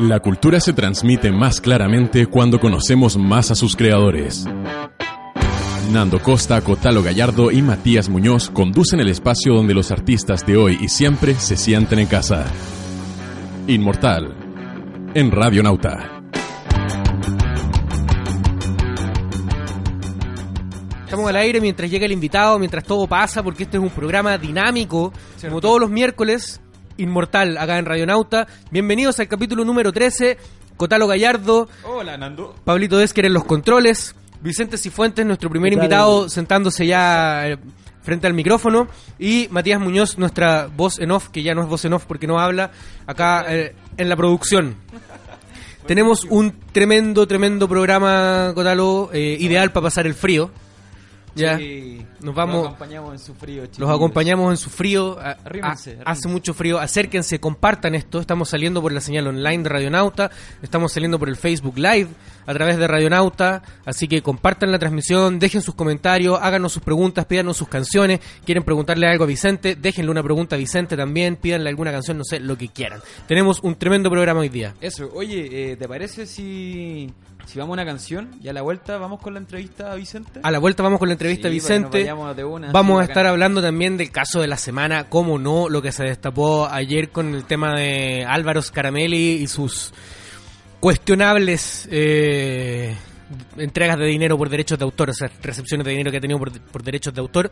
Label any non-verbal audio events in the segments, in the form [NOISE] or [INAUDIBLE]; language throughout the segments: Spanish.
La cultura se transmite más claramente cuando conocemos más a sus creadores. Nando Costa, Cotalo Gallardo y Matías Muñoz conducen el espacio donde los artistas de hoy y siempre se sienten en casa. Inmortal, en Radio Nauta. Estamos al aire mientras llega el invitado, mientras todo pasa, porque este es un programa dinámico, como todos los miércoles, inmortal, acá en Radionauta. Bienvenidos al capítulo número 13, Cotalo Gallardo, Hola, Nando. Pablito Desquer en los controles, Vicente Cifuentes, nuestro primer invitado, sentándose ya eh, frente al micrófono, y Matías Muñoz, nuestra voz en off, que ya no es voz en off porque no habla, acá eh, en la producción. [LAUGHS] Tenemos un tremendo, tremendo programa, Cotalo, eh, ideal para pasar el frío. Ya, Sí, nos vamos- Los acompañamos en su frío, los chiquillos. acompañamos en su frío. a- Arrímense, a- arrímense. hace mucho frío. Acérquense, compartan esto. Estamos saliendo por la señal online de Radionauta. Estamos saliendo por el Facebook Live a través de Radionauta. Así que compartan la transmisión, dejen sus comentarios, háganos sus preguntas, pídanos sus canciones. Quieren preguntarle algo a Vicente, déjenle una pregunta a Vicente también. Pídanle alguna canción, no sé, lo que quieran. Tenemos un tremendo programa hoy día. Eso, oye, eh, ¿te parece si, si vamos a una canción y a la vuelta vamos con la entrevista a Vicente? A la vuelta vamos con la entrevista a Vicente. una, Vamos a estar hablando también del caso de la semana, como no, lo que se destapó ayer con el tema de Álvaro Scaramelli y sus cuestionables eh, entregas de dinero por derechos de autor, o sea, recepciones de dinero que ha tenido por, por derechos de autor.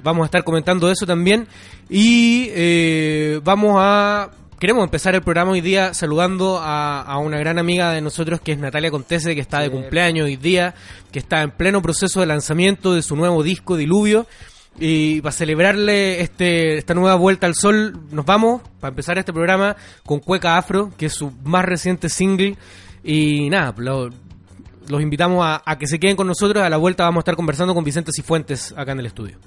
Vamos a estar comentando eso también y eh, vamos a... Queremos empezar el programa hoy día saludando a, a una gran amiga de nosotros que es Natalia Contese, que está de cumpleaños hoy día, que está en pleno proceso de lanzamiento de su nuevo disco Diluvio. Y para celebrarle este, esta nueva vuelta al sol, nos vamos para empezar este programa con Cueca Afro, que es su más reciente single. Y nada, lo- los invitamos a, a que se queden con nosotros. A la vuelta vamos a estar conversando con Vicente Cifuentes acá en el estudio.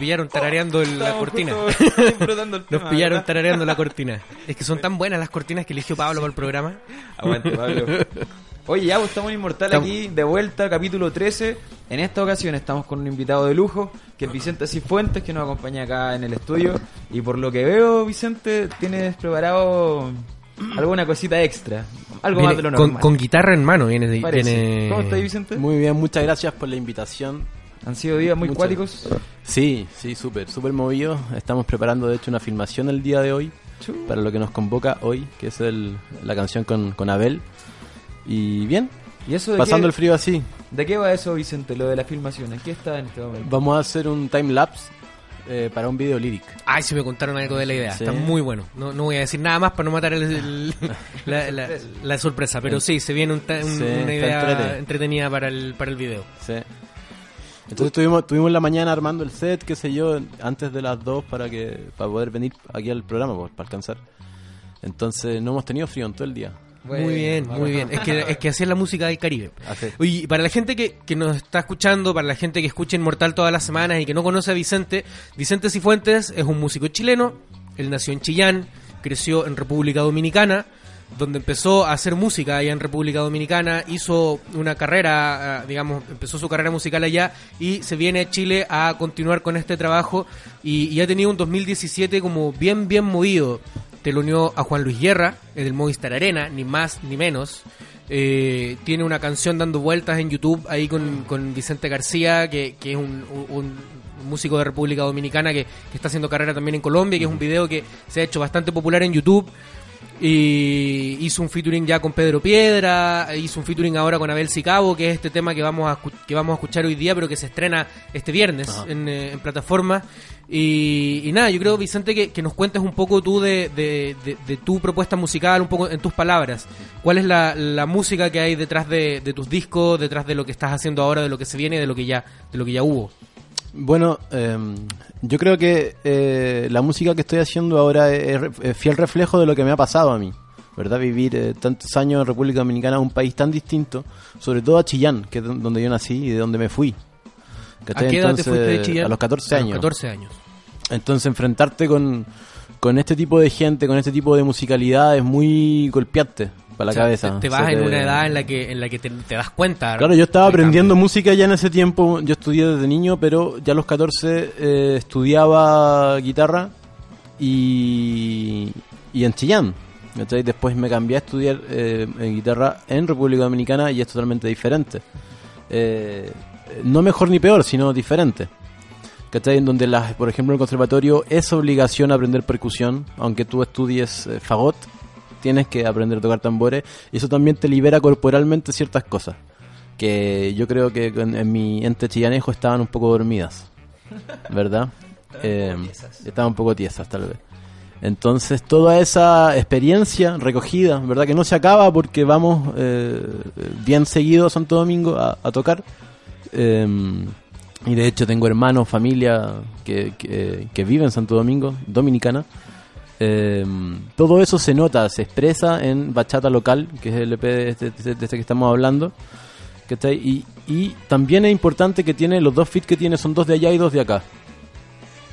Pillaron tarareando el- la [LAUGHS] cortina. Nos pillaron ¿verdad? tarareando la cortina. [LAUGHS] Es que son tan buenas las cortinas que eligió Pablo para el programa. [LAUGHS] Aguante, Pablo. Oye, ya, pues, estamos Inmortal Estamos- aquí, de vuelta, capítulo 13. En esta ocasión estamos con un invitado de lujo, que es Vicente Cifuentes, que nos acompaña acá en el estudio. Y por lo que veo, Vicente, tienes preparado alguna cosita extra. Algo más de lo con, normal. con guitarra en mano viene. de- viene- ¿Cómo estás, Vicente? Muy bien, muchas gracias por la invitación. Han sido días muy Muchas- cuáticos. Sí, sí, súper, súper movido. Estamos preparando, de hecho, una filmación el día de hoy para lo que nos convoca hoy, que es el, la canción con, con Abel. Y bien, ¿Y eso de pasando qué, el frío así. ¿De qué va eso, Vicente, lo de la filmación? ¿En qué está en este momento? Vamos a hacer un time lapse eh, para un video lyric. Ay, si me contaron algo de la idea. Sí. Está muy bueno. No, no voy a decir nada más para no matar el- el- [LAUGHS] la, la- la sorpresa. Pero sí, se viene un ta- un- Sí, una idea entrete. entretenida para el, para el video. Sí. Entonces tuvimos, tuvimos la mañana armando el set, qué sé yo, antes de las 2 para que para poder venir aquí al programa, pues, para alcanzar. Entonces no hemos tenido frío en todo el día. muy bien, muy bien. Es que, es que así es la música del Caribe. Oye, y para la gente que, que nos está escuchando, para la gente que escucha Inmortal todas las semanas y que no conoce a Vicente, Vicente Cifuentes es un músico chileno. Él nació en Chillán, creció en República Dominicana, donde empezó a hacer música allá en República Dominicana, hizo una carrera, ah, digamos, empezó su carrera musical allá y se viene a Chile a continuar con este trabajo y, y ha tenido un 2017 como bien, bien movido. Te lo unió a Juan Luis Guerra, en el Movistar Arena, ni más ni menos. Eh, tiene una canción dando vueltas en YouTube ahí con, con Vicente García, que, que es un, un- un músico de República Dominicana que, que está haciendo carrera también en Colombia, que es un video que se ha hecho bastante popular en YouTube. Y hizo un featuring ya con Pedro Piedra, hizo un featuring ahora con Abel Sicabo, que es este tema que vamos a, que vamos a escuchar hoy día, pero que se estrena este viernes en, eh, en plataforma. Y, y nada, yo creo, Vicente, que, que nos cuentes un poco tú de, de- de- de tu propuesta musical, un poco en tus palabras. ¿Cuál es la, la música que hay detrás de, de tus discos, detrás de lo que estás haciendo ahora, de lo que se viene, de lo que ya, de lo que ya hubo? Bueno, eh, yo creo que eh, la música que estoy haciendo ahora es, es fiel reflejo de lo que me ha pasado a mí, ¿verdad? Vivir eh, tantos años en República Dominicana, un país tan distinto, sobre todo a Chillán, que es don- donde yo nací y de donde me fui. ¿A qué edad te fuiste de Chillán? A los 14 A años. los 14 años. Entonces enfrentarte con, con este tipo de gente, con este tipo de musicalidad es muy golpeante para la O sea, cabeza. Te, te O sea, vas en te- una edad en la que, en la que te, te das cuenta. Claro, yo estaba aprendiendo cambio. música ya en ese tiempo. Yo estudié desde niño, pero ya a los 14 eh, estudiaba guitarra y, y en Chillán. ¿cachai? Después me cambié a estudiar eh, en guitarra en República Dominicana y es totalmente diferente. Eh, no mejor ni peor, sino diferente. ¿Cachai? En donde, las, por ejemplo, en el conservatorio es obligación aprender percusión, aunque tú estudies eh, fagot, tienes que aprender a tocar tambores, y eso también te libera corporalmente ciertas cosas, que yo creo que en, en mi ente chillanejo estaban un poco dormidas, [LAUGHS] ¿verdad? Eh, estaban un poco tiesas, tal vez. Entonces, toda esa experiencia recogida, ¿verdad? Que no se acaba porque vamos eh, bien seguido a Santo Domingo a, a tocar. Eh, y de hecho tengo hermanos, familia que, que, que vive en Santo Domingo, dominicana. Eh, todo eso se nota, se expresa en Bachata Local, que es el EP de este, de este que estamos hablando. ¿cachai? Y, y también es importante que tiene los dos feats que tiene, son dos de allá y dos de acá.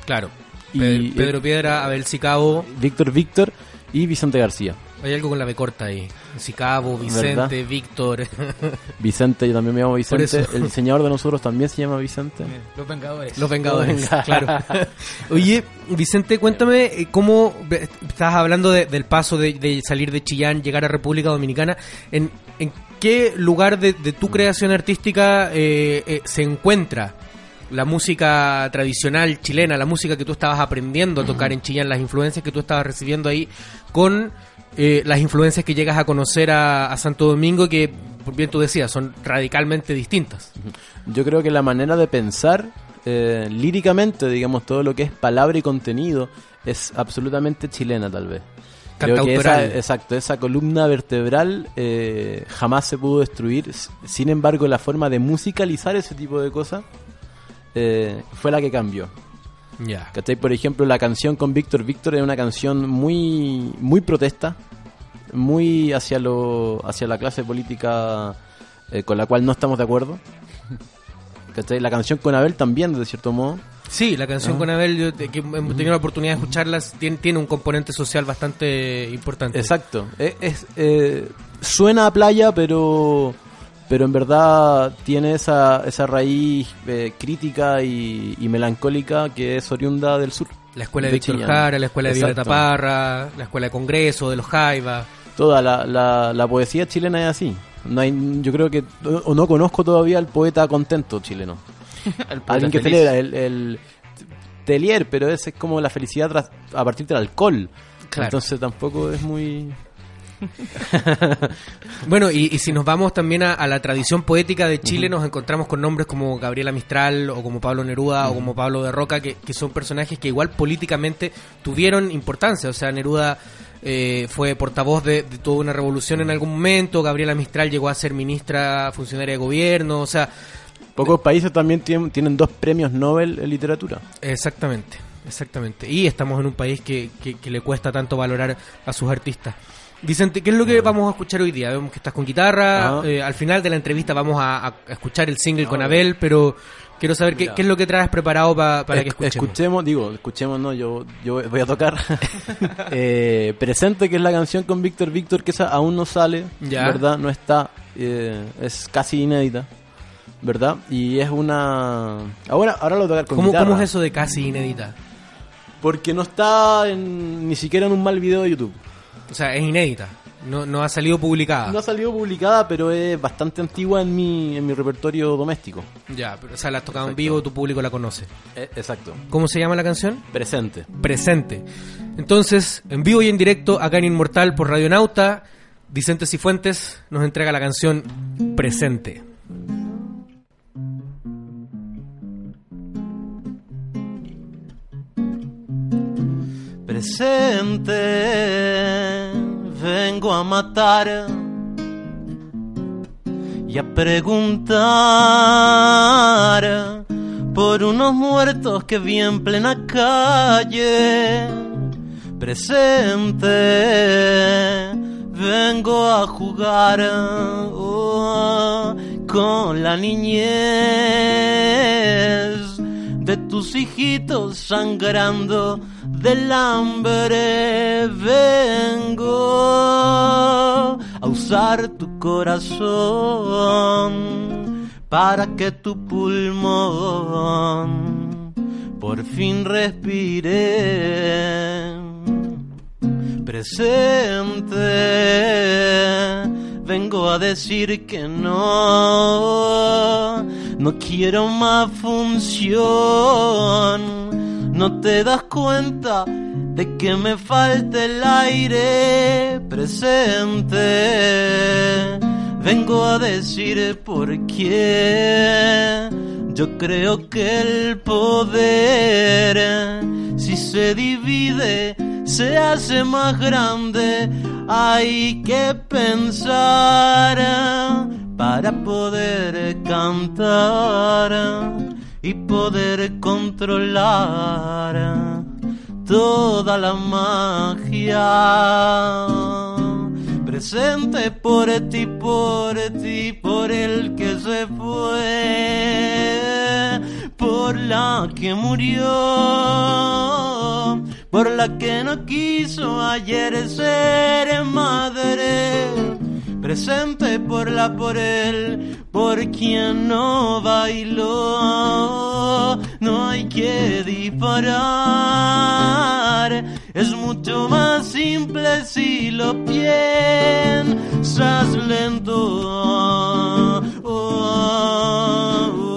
Claro. Y- Pedro, Pedro Piedra, Abel Sicabo. Víctor Víctor y Vicente García. Hay algo con la B corta ahí. Sicabo, Vicente, ¿Verdad? Víctor. [LAUGHS] Vicente, yo también me llamo Vicente. El diseñador de nosotros también se llama Vicente. Los Vengadores. Los Vengadores, Venga. claro. [LAUGHS] Oye, Vicente, cuéntame eh, cómo estabas hablando de- del paso de, de salir de Chillán, llegar a República Dominicana. ¿En, en qué lugar de, de tu creación artística eh, eh, se encuentra la música tradicional chilena, la música que tú estabas aprendiendo a tocar en Chillán, las influencias que tú estabas recibiendo ahí, con eh, las influencias que llegas a conocer a, a Santo Domingo, que, por bien tú decías, son radicalmente distintas? Yo creo que la manera de pensar eh, líricamente, digamos, todo lo que es palabra y contenido, es absolutamente chilena tal vez. Creo que esa, exacto, esa columna vertebral eh, jamás se pudo destruir. Sin embargo, la forma de musicalizar ese tipo de cosas eh, fue la que cambió. Ya. ¿Cachai? Por ejemplo, la canción con Víctor Víctor es una canción muy, muy protesta, muy hacia, lo, hacia la clase política eh, con la cual no estamos de acuerdo. [LAUGHS] ¿Cachai? La canción con Abel también, de cierto modo. Sí, la canción Ah. con Abel, yo te- que hemos tenido la oportunidad de escucharlas, tiene, tiene un componente social bastante importante. Exacto. Es, es, eh, suena a playa, pero pero en verdad tiene esa, esa raíz eh, crítica y, y melancólica que es oriunda del sur. La escuela de, de Víctor. Jara, la escuela de Violeta. Parra, la escuela de Congreso, de los Jaivas. Toda la, la, la poesía chilena es así. No hay, yo creo que, o no conozco todavía al poeta contento chileno. [LAUGHS] El poeta Alguien que feliz. celebra el, el Telier, pero ese es como la felicidad tras- a partir del alcohol. Claro. Entonces tampoco es muy... [LAUGHS] Bueno, y, y si nos vamos también a, a la tradición poética de Chile, nos encontramos con nombres como Gabriela Mistral o como Pablo Neruda o como Pablo de Roca, que, que son personajes que igual políticamente tuvieron importancia. O sea, Neruda eh, fue portavoz de, de toda una revolución en algún momento, Gabriela Mistral llegó a ser ministra, funcionaria de gobierno, o sea, Pocos países también tienen, tienen dos premios Nobel en literatura. Exactamente, exactamente. Y estamos en un país que, que- que le cuesta tanto valorar a sus artistas. Vicente, ¿qué es lo que vamos a escuchar hoy día? Vemos que estás con guitarra, Ah. eh, al final de la entrevista vamos a, a escuchar el single con Abel, pero quiero saber qué, es lo que traes preparado pa- para que Esc- escuchemos. Escuchemos, digo, escuchemos, no, yo, yo voy a tocar. [LAUGHS] Eh, Presente, que es la canción con Víctor Víctor, que esa aún no sale, Ya. ¿verdad? No está, eh, es casi inédita, ¿verdad? Y es una... Ahora, ahora lo voy a tocar con ¿Cómo, guitarra. ¿Cómo es eso de casi inédita? Porque no está en- ni siquiera en un mal video de YouTube. O sea, es inédita, no, no ha salido publicada. No ha salido publicada, pero es bastante antigua en mi, en mi repertorio doméstico. Ya, pero, o sea, la has tocado en vivo, tu público la conoce. Eh, exacto. ¿Cómo se llama la canción? Presente. presente. Entonces, en vivo y en directo, acá en Inmortal por Radio Nauta, Vicente Cifuentes nos entrega la canción Presente. Presente, vengo a matar y a preguntar por unos muertos que vi en plena calle. Presente, vengo a jugar oh, con la niñez de tus hijitos sangrando del hambre vengo a usar tu corazón para que tu pulmón por fin respire presente vengo a decir que no. No quiero más función. No te das cuenta de que me falta el aire presente. Vengo a decir por qué yo creo que el poder si se divide se hace más grande. Hay que pensar para poder cantar y poder controlar toda la magia presente por ti, por ti, por el que se fue, por la que murió, por la que no quiso ayer ser madre. Presente por la por él, por quien no bailó, no hay que disparar, es mucho más simple si lo piensas lento. Oh, oh, oh,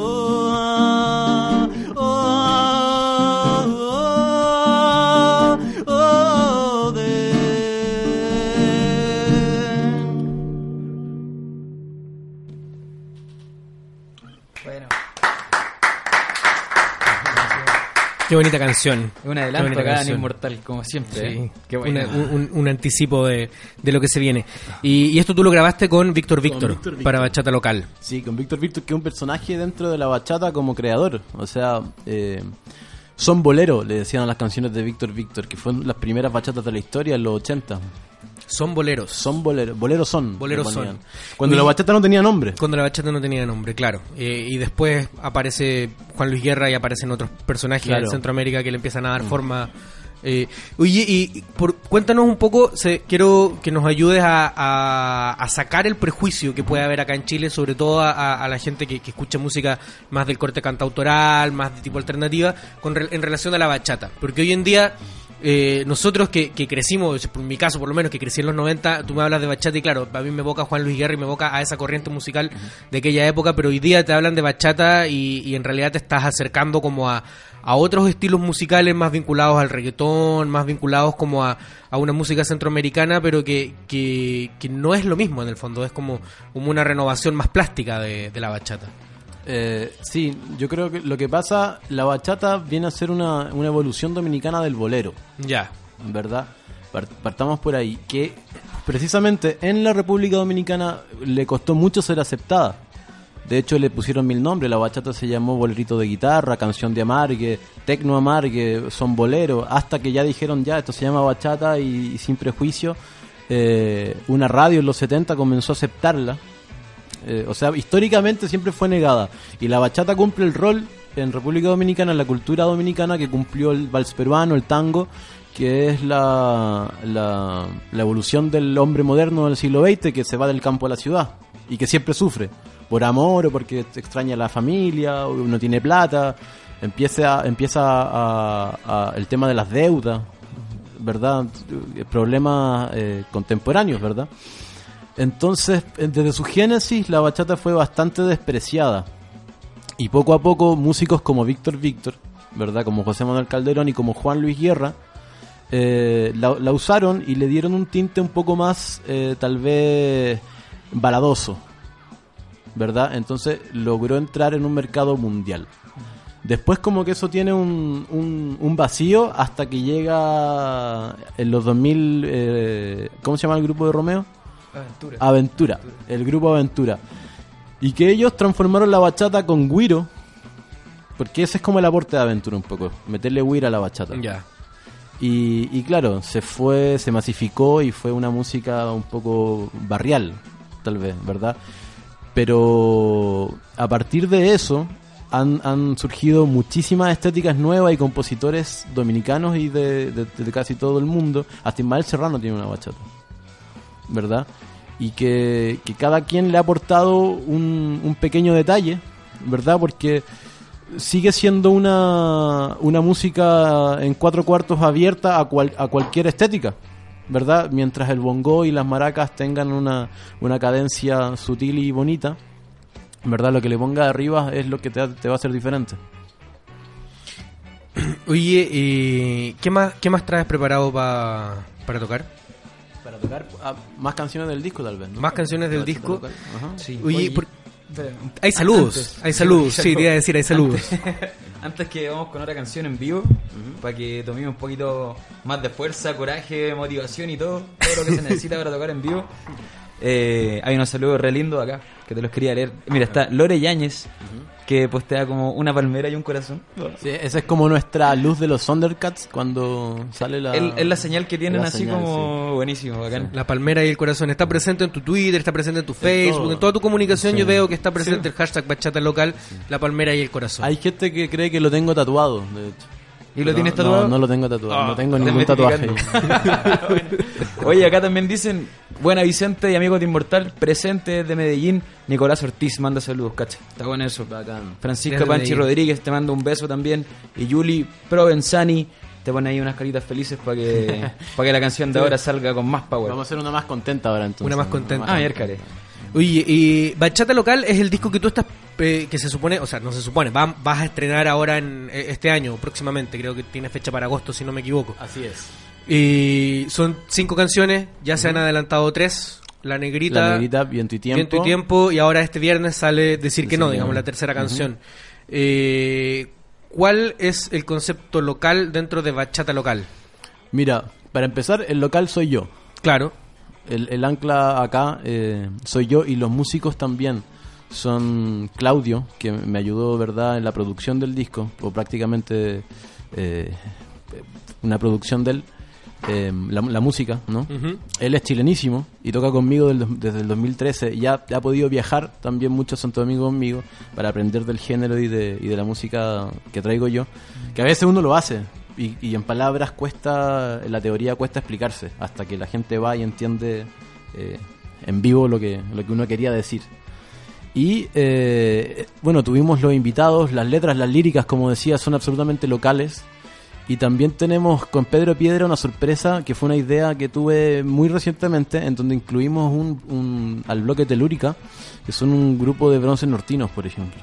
Qué bonita canción. un adelanto acá en. Inmortal, como siempre. Sí, ¿eh? Qué bueno. Una- un, anticipo de, de lo que se viene. Y, y esto tú lo grabaste con Víctor Víctor, para Bachata Local. Sí, con Víctor Víctor, que es un personaje dentro de la bachata como creador. O sea, eh, son boleros, le decían a las canciones de Víctor Víctor, que fueron las primeras bachatas de la historia en los 80. Son boleros. Son boleros. Boleros son. Boleros son. Cuando la bachata no tenía nombre. Cuando la bachata no tenía nombre, claro. Eh, y después aparece Juan Luis Guerra y aparecen otros personajes Claro. de Centroamérica que le empiezan a dar forma. Eh, oye, y por, cuéntanos un poco, se- quiero que nos ayudes a, a- a sacar el prejuicio que puede haber acá en Chile, sobre todo a, la gente que, que escucha música más del corte cantautoral, más de tipo alternativa, con en relación a la bachata. Porque hoy en día eh, nosotros que, que crecimos, por mi caso por lo menos, que crecí en los 90, tú me hablas de bachata y claro, a mí me evoca Juan Luis Guerra y me evoca a esa corriente musical de aquella época, pero hoy día te hablan de bachata y, y en realidad te estás acercando como a, a otros estilos musicales más vinculados al reggaetón, más vinculados como a, a una música centroamericana, pero que, que, que no es lo mismo en el fondo, es como, como una renovación más plástica de, de la bachata. Eh, sí, yo creo que lo que pasa, la bachata viene a ser una, una evolución dominicana del bolero. Ya. ¿verdad? Par- Partamos por ahí, que precisamente en la República Dominicana le costó mucho ser aceptada. De hecho, le pusieron mil nombres. La bachata se llamó bolerito de guitarra, canción de amargue, tecno amargue, son boleros. Hasta que ya dijeron, ya, esto se llama bachata y, y sin prejuicio, eh, una radio en los 70 comenzó a aceptarla. Eh, o sea, históricamente siempre fue negada. Y la bachata cumple el rol en República Dominicana, en la cultura dominicana, que cumplió el vals peruano, el tango, que es la, la, evolución del hombre moderno del siglo XX que se va del campo a la ciudad y que siempre sufre por amor o porque extraña a la familia o no tiene plata. Empieza, empieza a- el tema de las deudas, ¿verdad? Problemas eh, contemporáneos, ¿verdad? Entonces, eh, desde su génesis, la bachata fue bastante despreciada. Y poco a poco, músicos como Víctor Víctor, ¿verdad? Como José Manuel Calderón y como Juan Luis Guerra, eh, la, usaron y le dieron un tinte un poco más, eh, tal vez, baladoso, ¿verdad? Entonces logró entrar en un mercado mundial. Después como que eso tiene un, un, un vacío hasta que llega en los 2000, eh, ¿cómo se llama el grupo de Romeo? Aventura. Aventura, el grupo Aventura. Y que ellos transformaron la bachata con guiro, porque ese es como el aporte de Aventura un poco, meterle guiro a la bachata. Ya. Y, y claro, se fue, se masificó y fue una música un poco barrial, tal vez, ¿verdad? Pero a partir de eso han, han surgido muchísimas estéticas nuevas y compositores dominicanos y de, de- de casi todo el mundo. Hasta Ismael Serrano tiene una bachata, ¿verdad? Y que, que cada quien le ha aportado un, un pequeño detalle, ¿verdad? Porque sigue siendo una, una música en cuatro cuartos abierta a, cual- a cualquier estética, ¿verdad? Mientras el bongo y las maracas tengan una, una cadencia sutil y bonita, ¿verdad? Lo que le ponga arriba es lo que te, te va a hacer diferente. Oye, eh, ¿qué, más, ¿qué más traes preparado pa- para tocar? Tocar ah, más canciones del disco, tal vez. ¿no? ¿Más canciones del disco? Sí. Oye, por- hay saludos, antes- hay saludos, sí, sí, te iba a decir, hay saludos. Antes, [LAUGHS] antes que vamos con otra canción en vivo, para que tomemos un poquito más de fuerza, coraje, motivación y todo, todo lo que se necesita para tocar en vivo. [LAUGHS] Eh, hay unos saludos re lindos acá, que te los quería leer. Mira, está Lore Yáñez, que postea como una palmera y un corazón. Sí, esa es como nuestra luz de los Thundercats cuando sale la... Es la señal que tienen así señal, como buenísimo, bacán. La palmera y el corazón está presente en tu Twitter, está presente en tu Facebook, todo. en toda tu comunicación Sí. yo veo que está presente el hashtag bachata local, la palmera y el corazón. Hay gente que cree que lo tengo tatuado, de hecho. ¿Y lo No, tienes no, tatuado? No, lo tengo tatuado, Ah, no tengo estás ningún tatuaje. metificando. [LAUGHS] [LAUGHS] Oye, acá también dicen, buena Vicente y amigo de Inmortal, presente desde Medellín, Nicolás Ortiz manda saludos, cacha. Está bueno eso. Bacán. Francisca Desde Panchi Medellín. Rodríguez te manda un beso también. Y Yuli Provenzani te pone ahí unas caritas felices para que, [LAUGHS] para que la canción de ahora salga con más power. Vamos a hacer una más contenta ahora entonces. Una más contenta. Ah, miércoles. Oye, y Bachata Local es el disco que tú estás, eh, que se supone, o sea, no se supone, va- vas a estrenar ahora en eh, este año, próximamente, creo que tiene fecha para agosto, si no me equivoco. Así es. Y son cinco canciones, ya se han adelantado tres, La Negrita, La negrita, viento y tiempo. Viento y Tiempo, y ahora este viernes sale Decir que no, digamos, la tercera canción. Eh, ¿Cuál es el concepto local dentro de Bachata Local? Mira, para empezar, el local soy yo. Claro, El, el ancla acá eh, soy yo y los músicos también. Son Claudio, que me ayudó, ¿verdad?, en la producción del disco, o prácticamente eh, una producción de él. eh, la, la música, ¿no? Él es chilenísimo y toca conmigo del desde el 2013 y ha, ha podido viajar también mucho a Santo Domingo conmigo para aprender del género y de, y de la música que traigo yo. Que a veces uno lo hace y, en palabras cuesta, en la teoría cuesta explicarse hasta que la gente va y entiende eh, en vivo lo que, lo que uno quería decir. Y eh, bueno, tuvimos los invitados, las letras, las líricas, como decía, son absolutamente locales. Y también tenemos con Pedro Piedra una sorpresa que fue una idea que tuve muy recientemente, en donde incluimos un, un- al bloque Telúrica, que son un grupo de bronces nortinos, por ejemplo.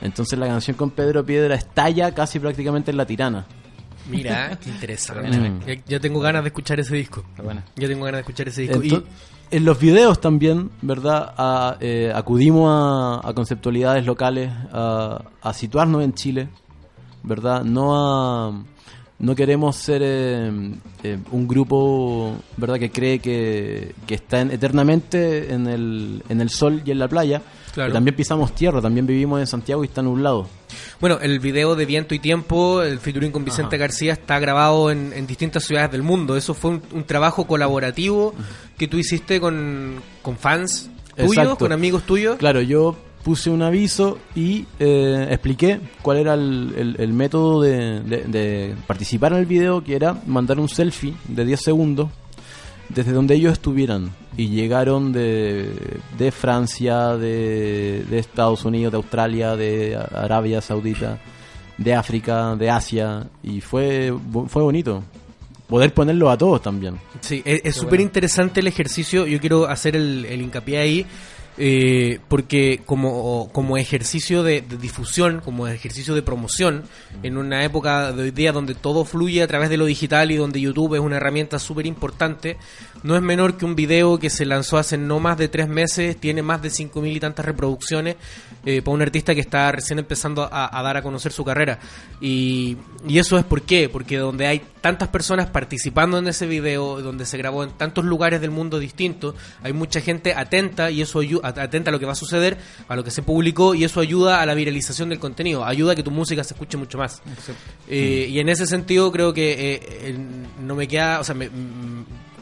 Entonces la canción con Pedro Piedra estalla casi prácticamente en la tirana. Mira, [LAUGHS] qué interesante. Buena. Ya, ya tengo ganas de escuchar ese disco. Ya tengo ganas de escuchar ese disco. Ento- en los videos también, ¿verdad? A, eh, acudimos a, a conceptualidades locales, a, a situarnos en Chile, ¿verdad? No a... No queremos ser eh, eh, un grupo, ¿verdad? Que cree que, que está en- eternamente en el, en el sol y en la playa. Claro. También pisamos tierra, también vivimos en Santiago y está nublado. bueno, el video de Viento y Tiempo, el featuring con Vicente Ajá. García, está grabado en, en distintas ciudades del mundo. Eso fue un, un trabajo colaborativo que tú hiciste con, con fans tuyos, Exacto. con amigos tuyos. Claro, yo puse un aviso y eh, expliqué cuál era el, el- el método de, de- de participar en el video, que era mandar un selfie de 10 segundos desde donde ellos estuvieran. Y llegaron de, de Francia, de, de Estados Unidos, de Australia, de Arabia Saudita, de África, de Asia. Y fue, fue bonito. Poder ponerlo a todos también. Sí, es es súper interesante el ejercicio. Yo quiero hacer el, el hincapié ahí. Eh, porque como, como ejercicio de, de difusión, como ejercicio de promoción, en una época de hoy día donde todo fluye a través de lo digital y donde YouTube es una herramienta súper importante, no es menor que un video que se lanzó hace no más de tres meses, tiene más de cinco mil y tantas reproducciones eh, para un artista que está recién empezando a, a dar a conocer su carrera. Y, y eso es por qué, porque donde hay tantas personas participando en ese video, donde se grabó en tantos lugares del mundo distintos, hay mucha gente atenta y eso atenta a lo que va a suceder, a lo que se publicó y eso ayuda a la viralización del contenido, ayuda a que tu música se escuche mucho más. Eh, Y en ese sentido creo que eh, no me queda, o sea, me-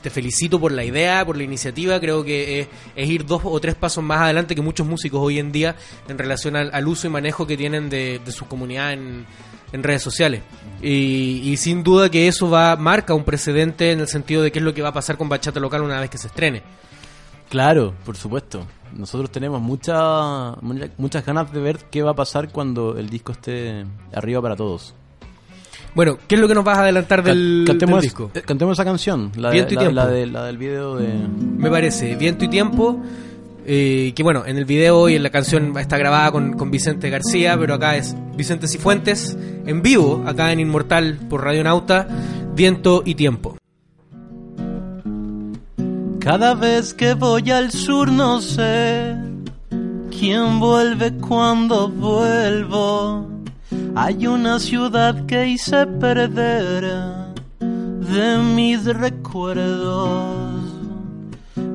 te felicito por la idea, por la iniciativa, creo que es, ir dos o tres pasos más adelante que muchos músicos hoy en día en relación al, uso y manejo que tienen de, de su comunidad en, redes sociales. Y, y sin duda que eso va marca un precedente en el sentido de qué es lo que va a pasar con Bachata Local una vez que se estrene. Claro, por supuesto. Nosotros tenemos mucha- muchas ganas de ver qué va a pasar cuando el disco esté arriba para todos. Bueno, ¿qué es lo que nos vas a adelantar del, cantemos, del disco? eh, cantemos esa canción, la, de- Viento y la- tiempo. la de- la del video de... Me parece, Viento y Tiempo. eh, que bueno, en el video y en la canción está grabada con, con Vicente García, pero acá es Vicente Cifuentes en vivo, acá en Inmortal por Radio Nauta, Viento y Tiempo. Cada vez que voy al sur no sé quién vuelve cuando vuelvo. Hay una ciudad que hice perder de mis recuerdos.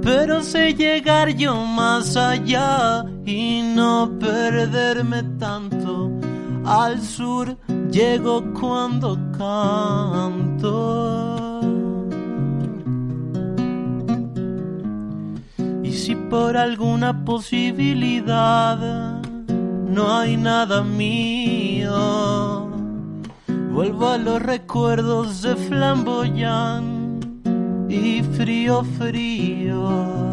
Pero sé llegar yo más allá y no perderme tanto. Al sur llego cuando canto. Y si por alguna posibilidad no hay nada mío, vuelvo a los recuerdos de flamboyant y frío, frío.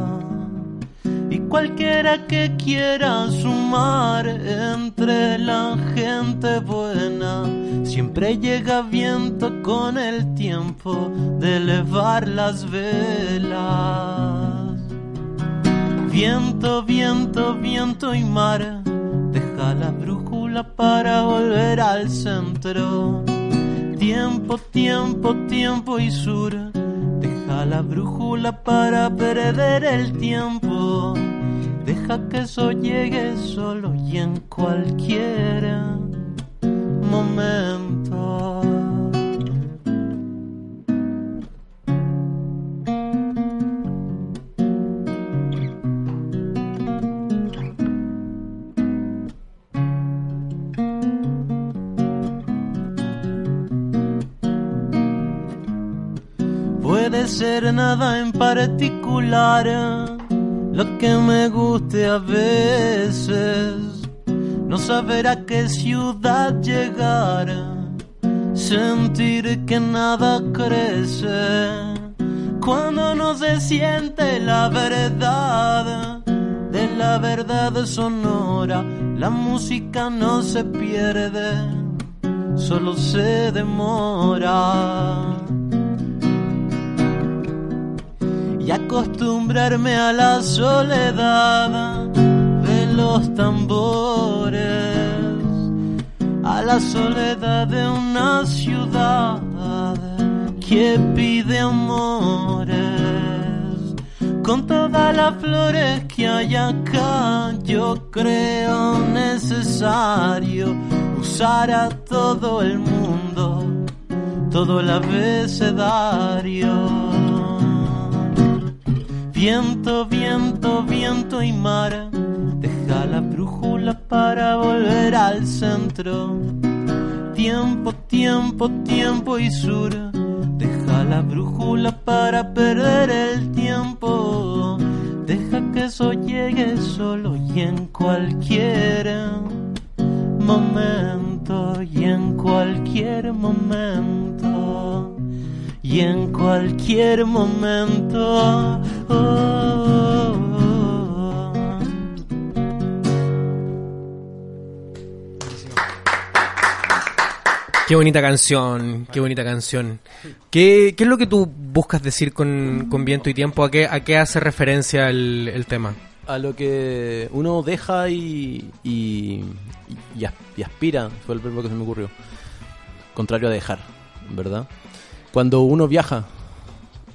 Y cualquiera que quiera sumar entre la gente buena, siempre llega viento con el tiempo de elevar las velas. Viento, viento, viento y mar, deja la brújula para volver al centro. Tiempo, tiempo, tiempo y sur, deja la brújula para perder el tiempo. Deja que eso llegue solo y en cualquier momento. Puede ser nada en particular lo que me guste a veces. No saber a qué ciudad llegar, sentir que nada crece. Cuando no se siente la verdad de la verdad sonora, la música no se pierde, solo se demora. Y acostumbrarme a la soledad de los tambores, a la soledad de una ciudad que pide amores con todas las flores que hay acá, yo creo necesario usar a todo el mundo, todo el abecedario. Viento, viento, viento y mar, deja la brújula para volver al centro. Tiempo, tiempo, tiempo y sur Deja la brújula para perder el tiempo. Deja que eso llegue solo y en cualquier momento. Y en cualquier momento. Y en cualquier momento. Oh, oh, oh. Qué bonita canción, qué bonita canción. ¿Qué, qué es lo que tú buscas decir con, con viento y tiempo? ¿A qué, a qué hace referencia el, el tema? A lo que uno deja y, y, y aspira, fue el verbo que se me ocurrió. Contrario a dejar, ¿verdad? Cuando uno viaja,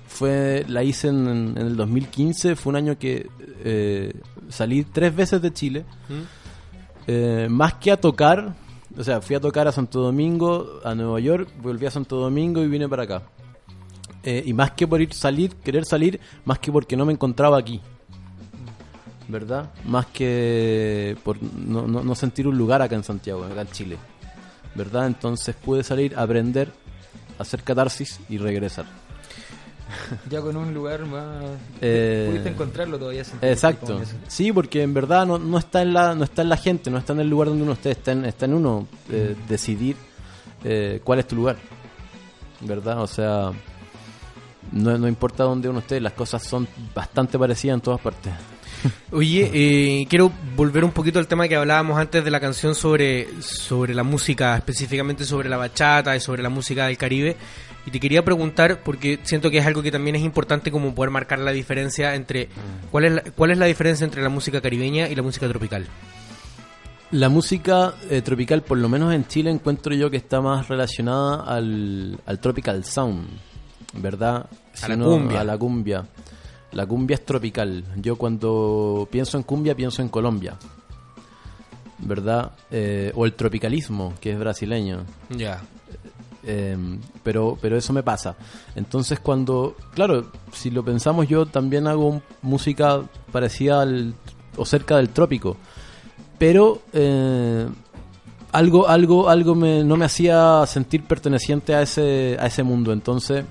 fue la hice en, en el 2015, fue un año que eh, salí tres veces de Chile. Eh, más que a tocar, o sea, fui a tocar a Santo Domingo, a Nueva York, volví a Santo Domingo y vine para acá. Eh, y más que por ir salir, querer salir, más que porque no me encontraba aquí. ¿Verdad? Más que por no, no- no sentir un lugar acá en Santiago, acá en Chile. ¿Verdad? Entonces pude salir, aprender, hacer catarsis y regresar. Ya con un lugar más. Eh, Pudiste encontrarlo todavía. Exacto. Sí, porque en verdad no, no está en la no está en la gente, no está en el lugar donde uno esté, está en, está en uno eh, decidir eh, cuál es tu lugar. ¿Verdad? O sea, no, no importa dónde uno esté, las cosas son bastante parecidas en todas partes. Oye, eh, quiero volver un poquito al tema que hablábamos antes de la canción sobre, sobre la música, específicamente sobre la bachata y sobre la música del Caribe. Y te quería preguntar, porque siento que es algo que también es importante como poder marcar la diferencia entre... ¿Cuál es la, cuál es la diferencia entre la música caribeña y la música tropical? La música eh, tropical, por lo menos en Chile, encuentro yo que está más relacionada al, al tropical sound, ¿verdad? A la cumbia. A la cumbia. La cumbia es tropical. Yo cuando pienso en cumbia pienso en Colombia, ¿verdad? Eh, o el tropicalismo, que es brasileño. Ya. Eh, pero, pero eso me pasa. Entonces cuando, claro, si lo pensamos yo también hago música parecida al, o cerca del trópico. Pero eh, algo, algo, algo me, no me hacía sentir perteneciente a ese, a ese mundo. Entonces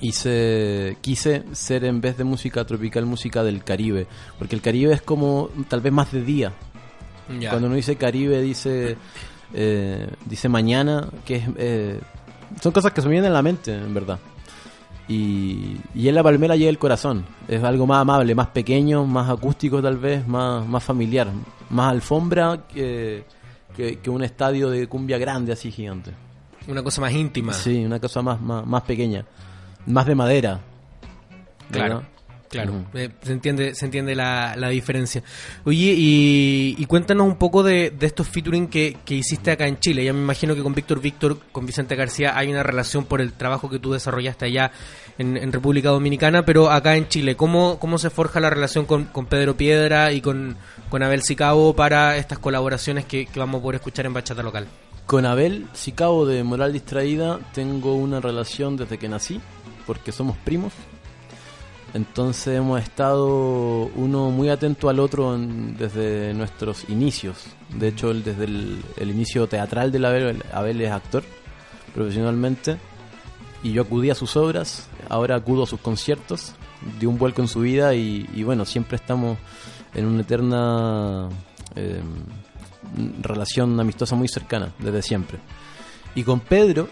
hice, quise ser en vez de música tropical, música del Caribe. Porque el Caribe es como tal vez más de día. Cuando uno dice Caribe, dice eh, dice mañana, que es, eh, son cosas que se me vienen a la mente, en verdad. Y, y en la palmera llega el corazón. Es algo más amable, más pequeño, más acústico tal vez, más, más familiar. Más alfombra que, que, que un estadio de cumbia grande así gigante. Una cosa más íntima. Sí, una cosa más, más, más pequeña. Más de madera. Claro. ¿verdad? Claro, eh, se entiende, se entiende la, la diferencia. Oye, y, y cuéntanos un poco de, de estos featuring que, que hiciste acá en Chile. Ya me imagino que con Víctor Víctor, con Vicente García, hay una relación por el trabajo que tú desarrollaste allá en, en República Dominicana, pero acá en Chile, ¿cómo, cómo se forja la relación con, con Pedro Piedra y con, con Abel Sicabo para estas colaboraciones que, que vamos a poder escuchar en Bachata Local? Con Abel Sicabo de Moral Distraída tengo una relación desde que nací, porque somos primos. Entonces hemos estado uno muy atento al otro en- desde nuestros inicios. De hecho, él desde el, el inicio teatral de Abel, Abel es actor profesionalmente. y yo acudí a sus obras, ahora acudo a sus conciertos, dio un vuelco en su vida y, y bueno, siempre estamos en una eterna eh, relación amistosa muy cercana, desde siempre. Y con Pedro,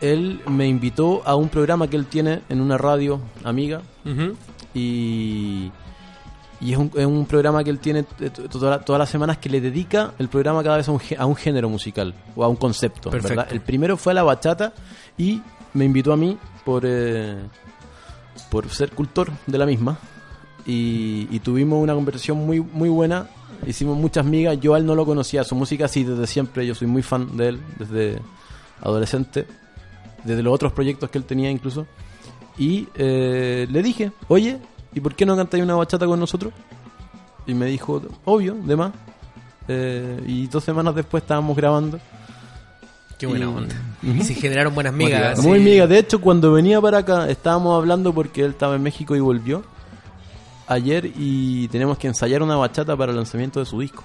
él me invitó a un programa que él tiene en una radio amiga y, y es, un, es un programa que él tiene to- toda- todas las semanas que le dedica el programa cada vez a un, a un género musical o a un concepto. ¿verdad? El primero fue a la bachata y me invitó a mí por, eh, por ser cultor de la misma y, y tuvimos una conversación muy, muy buena. Hicimos muchas migas. Yo a él no lo conocía, su música sí desde siempre. Yo soy muy fan de él desde adolescente, desde los otros proyectos que él tenía incluso. Y eh, le dije, oye, ¿y por qué no cantáis una bachata con nosotros? Y me dijo, obvio, de más. Eh, y dos semanas después estábamos grabando. Qué buena Y- onda. Y se generaron buenas migas. Sí. Muy amiga. De hecho, cuando venía para acá, estábamos hablando porque él estaba en México y volvió ayer y tenemos que ensayar una bachata para el lanzamiento de su disco.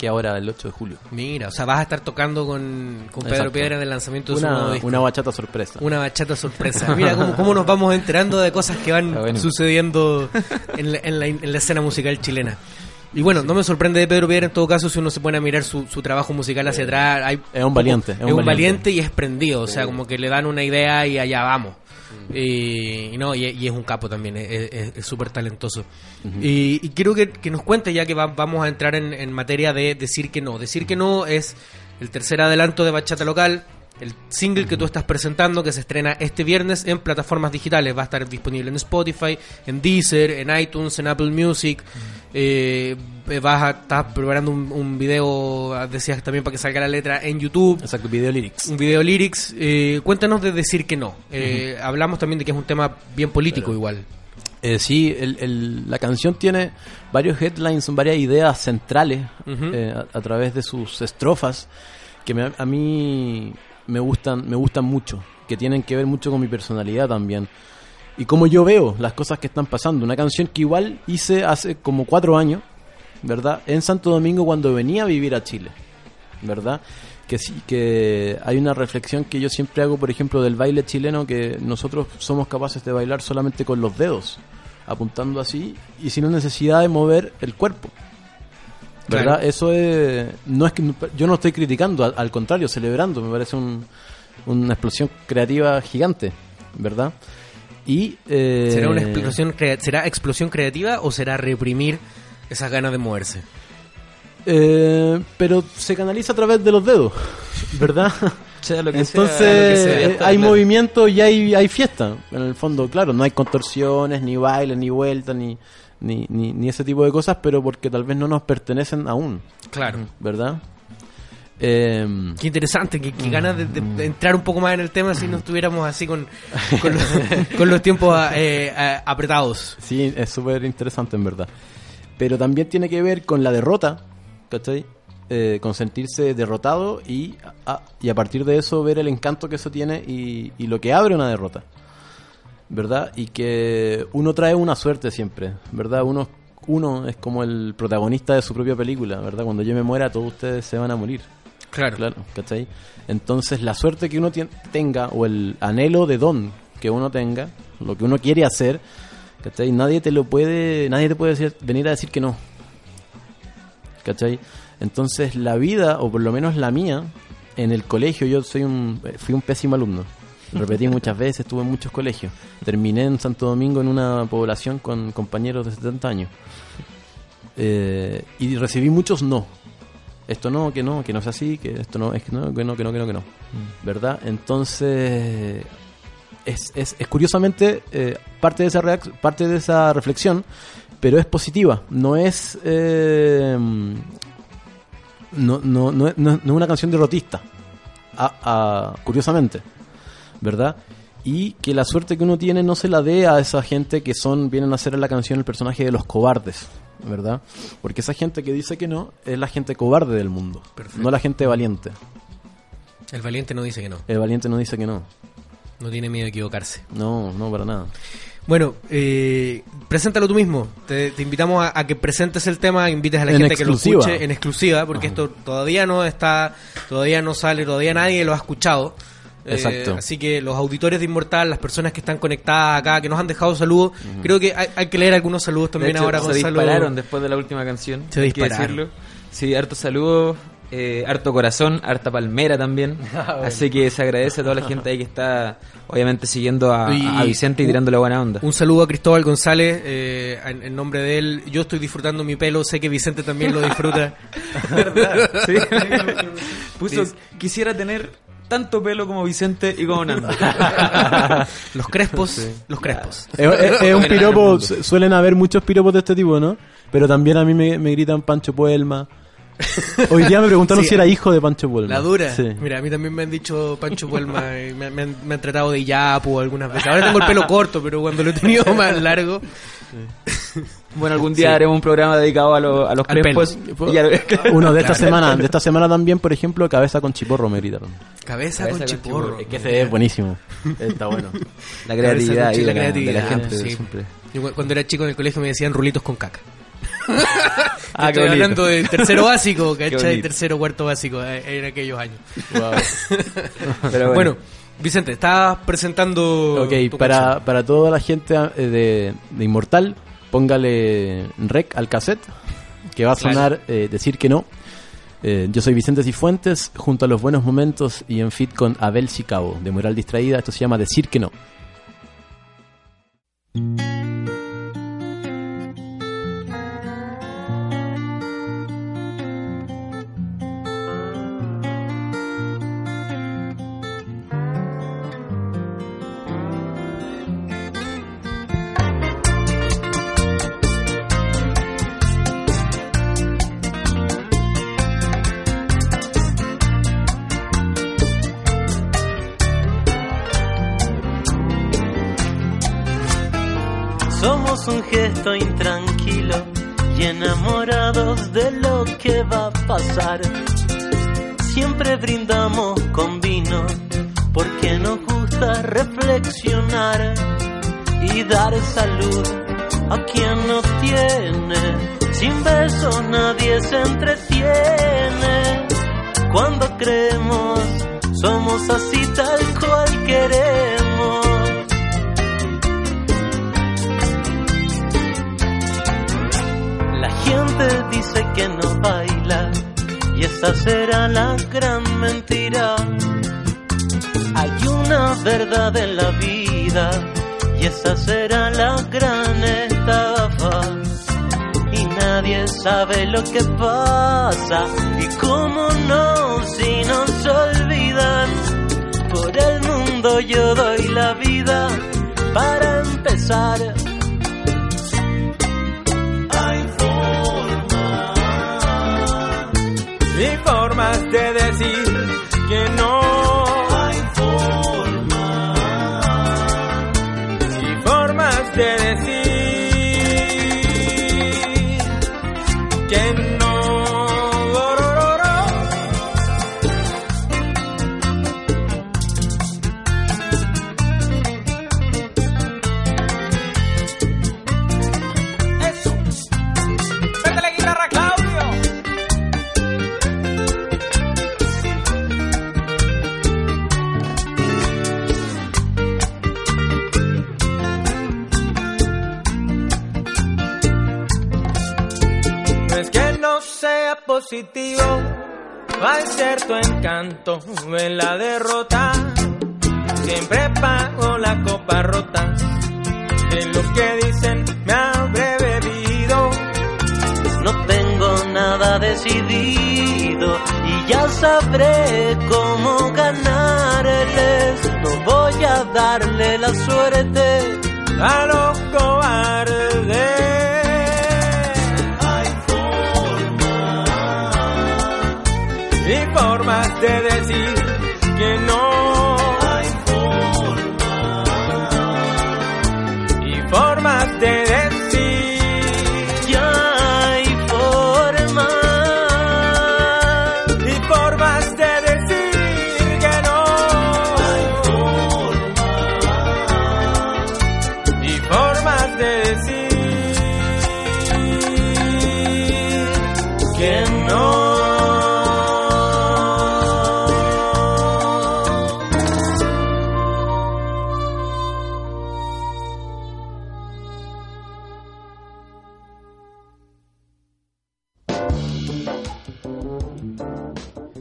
Que ahora el 8 de julio. Mira, o sea, vas a estar tocando con, con Pedro Exacto. Piedra en el lanzamiento de su nuevo Una, disco. una bachata sorpresa. Una bachata sorpresa. Mira cómo, cómo nos vamos enterando de cosas que van [LAUGHS] bueno. sucediendo en la, en la- en la escena musical chilena. Y bueno, no me sorprende de Pedro Piedra en todo caso si uno se pone a mirar su, su trabajo musical hacia atrás. Hay, Es un valiente, Es, un valiente. y es prendido. O sea, como que le dan una idea y allá vamos. Y, y no, y, y es un capo también, es- súper talentoso. y, y quiero que, que nos cuente, ya que va- vamos a entrar en, en materia de decir que no. Decir que no es el tercer adelanto de Bachata Local, el single que tú estás presentando, que se estrena este viernes en plataformas digitales. Va a estar disponible en Spotify, en Deezer, en iTunes, en Apple Music. Eh, vas a estar preparando un, un video, decías también para que salga la letra en YouTube Exacto, video lyrics. un video lyrics. Eh, cuéntanos de decir que no. Eh, Hablamos también de que es un tema bien político igual. Eh, sí, el- el- la canción tiene varios headlines, varias ideas centrales eh, a través de sus estrofas que me- a mí me gustan, me gustan mucho, que tienen que ver mucho con mi personalidad también y cómo yo veo las cosas que están pasando. Una canción que igual hice hace como cuatro años, ¿verdad? En Santo Domingo cuando venía a vivir a Chile, ¿verdad? Que sí, que hay una reflexión que yo siempre hago, por ejemplo, del baile chileno, que nosotros somos capaces de bailar solamente con los dedos, apuntando así y sin necesidad de mover el cuerpo. ¿Verdad? Claro. Eso es, no es que yo no estoy criticando, al, al contrario, celebrando, me parece un- una explosión creativa gigante, ¿verdad? Y eh, ¿Será una explosión, crea- será explosión creativa o será reprimir esas ganas de moverse? eh, pero se canaliza a través de los dedos, ¿verdad? Sea lo que Entonces [LAUGHS] sea, lo que sea, está hay claro. movimiento y hay, hay fiesta. En el fondo, claro, no hay contorsiones, ni bailes, ni vueltas, ni, ni, ni, ni ese tipo de cosas, pero porque tal vez no nos pertenecen aún, Claro. ¿verdad? Eh, Qué interesante, qué, qué ganas de, de- de entrar un poco más en el tema si no estuviéramos así con, [LAUGHS] con, los, con los tiempos eh, eh, apretados. sí, es súper interesante en verdad. Pero también tiene que ver con la derrota, ¿cachai? Eh, con sentirse derrotado y a, y a partir de eso ver el encanto que eso tiene y, y lo que abre una derrota. ¿Verdad? Y que uno trae una suerte siempre, ¿verdad? Uno, uno es como el protagonista de su propia película, ¿verdad? Cuando yo me muera, todos ustedes se van a morir. Claro. Claro, ¿cachai? Entonces, la suerte que uno tenga o el anhelo de don que uno tenga, lo que uno quiere hacer, ¿cachai? Nadie te lo puede, nadie te puede decir- venir a decir que no. ¿Cachai? Entonces, la vida, o por lo menos la mía, en el colegio, yo soy un, eh, fui un pésimo alumno. Repetí muchas veces, estuve en muchos colegios. Terminé en Santo Domingo en una población con compañeros de 70 años. Eh, y recibí muchos no. Esto no, que no, que no es así, que esto no, es que no, que no, que no, que no, que no. ¿Verdad? Entonces, es, es, es curiosamente eh, parte, de esa parte de esa reflexión, pero es positiva. No es. eh, no, no, no, es- no es no es una canción derrotista. A- a- curiosamente. ¿Verdad? Y que la suerte que uno tiene no se la dé a esa gente que son vienen a hacer en la canción el personaje de los cobardes. ¿Verdad? Porque esa gente que dice que no es la gente cobarde del mundo. Perfecto. No la gente valiente. El valiente no dice que no. El valiente no dice que no. No tiene miedo de equivocarse. No, no, para nada. Bueno, eh, preséntalo tú mismo. Te, te invitamos a, a que presentes el tema, invites a la En gente exclusiva. que lo escuche en exclusiva, porque esto todavía no está, todavía no sale, todavía nadie lo ha escuchado. Eh, Exacto. así que los auditores de Inmortal, las personas que están conectadas acá, que nos han dejado saludos, creo que hay, hay que leer algunos saludos también hecho, ahora, se Gonzalo. dispararon después de la última canción. Se dispararon. decirlo. Sí, harto saludos, eh, harto corazón, harta palmera también. [LAUGHS] Así que se agradece a toda la gente ahí que está, obviamente, siguiendo a, Y- a Vicente y tirándole buena onda. Un saludo a Cristóbal González, eh, en, en nombre de él. Yo estoy disfrutando mi pelo, sé que Vicente también lo disfruta. [LAUGHS] [LAUGHS] Sí. Puso, quisiera tener tanto pelo como Vicente y como Nando. [LAUGHS] los crespos, los crespos. Es, es- es un piropo, suelen haber muchos piropos de este tipo, ¿no? Pero también a mí me, me gritan Pancho Puelma. [LAUGHS] Hoy día me preguntaron Sí. si era hijo de Pancho Puelma. La dura. Sí. Mira, a mí también me han dicho Pancho Puelma, y me, me han, me han tratado de yapu algunas veces. Ahora tengo el pelo corto, pero cuando lo he tenido más largo, Bueno, algún día haremos un programa dedicado a, lo- a los Al crespos. Y [LAUGHS] Uno de esta semana, de esta semana también, por ejemplo, cabeza con chiporro me gritaron. cabeza, Cabeza con con chiporro. chiporro. Es que ese es buenísimo. Está bueno. [LAUGHS] la creatividad, Cabeza con ahí chi- de, la, de la gente. sí. siempre. Yo cu- cuando era chico en el colegio me decían rulitos con caca. [LAUGHS] Ah, Estoy hablando de tercero básico, ¿cachai? Tercero, cuarto básico, eh, en aquellos años. Pero Bueno, Vicente, estabas presentando. Ok, para, canción. para toda la gente eh, de, de Inmortal, póngale rec al cassette, que va a sonar eh, Decir que no. Eh, yo soy Vicente Cifuentes, junto a los buenos momentos y en fit con Abel Chicabo, de Moral Distraída. Esto se llama Decir que no. Gesto intranquilo y enamorados de lo que va a pasar. Siempre brindamos con vino porque nos gusta reflexionar y dar salud a quien no tiene. Sin besos nadie se entretiene. Cuando creemos, somos así tal cual queremos. Dice que no baila y esa será la gran mentira. Hay una verdad en la vida y esa será la gran estafa. Y nadie sabe lo que pasa y cómo no si nos olvidan. Por el mundo yo doy la vida para empezar. De encanto en la derrota. Siempre pago la copa rota. De lo que dicen me habré bebido. No tengo nada decidido y ya sabré cómo ganarles. No voy a darle la suerte. a los cobardes. De decir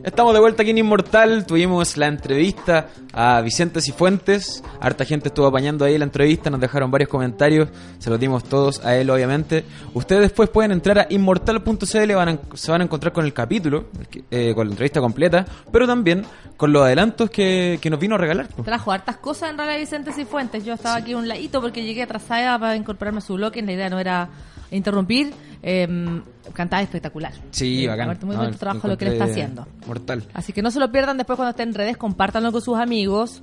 Estamos de vuelta aquí en Inmortal. Tuvimos la entrevista a Vicente Cifuentes. Harta gente estuvo apañando ahí la entrevista. Nos dejaron varios comentarios. Se los dimos todos a él, obviamente. Ustedes después pueden entrar a inmortal.cl. Se van a encontrar con el capítulo, eh, con la entrevista completa. Pero también con los adelantos que, que nos vino a regalar. Trajo hartas cosas en realidad Vicente Cifuentes. Yo estaba aquí a un ladito porque llegué atrasada para incorporarme a su bloque. La idea no era interrumpir. Eh, cantaba espectacular. Sí, Eh, bacán. Muy No, buen trabajo lo que le está haciendo. Mortal. Así que no se lo pierdan después cuando estén en redes, compártanlo con sus amigos.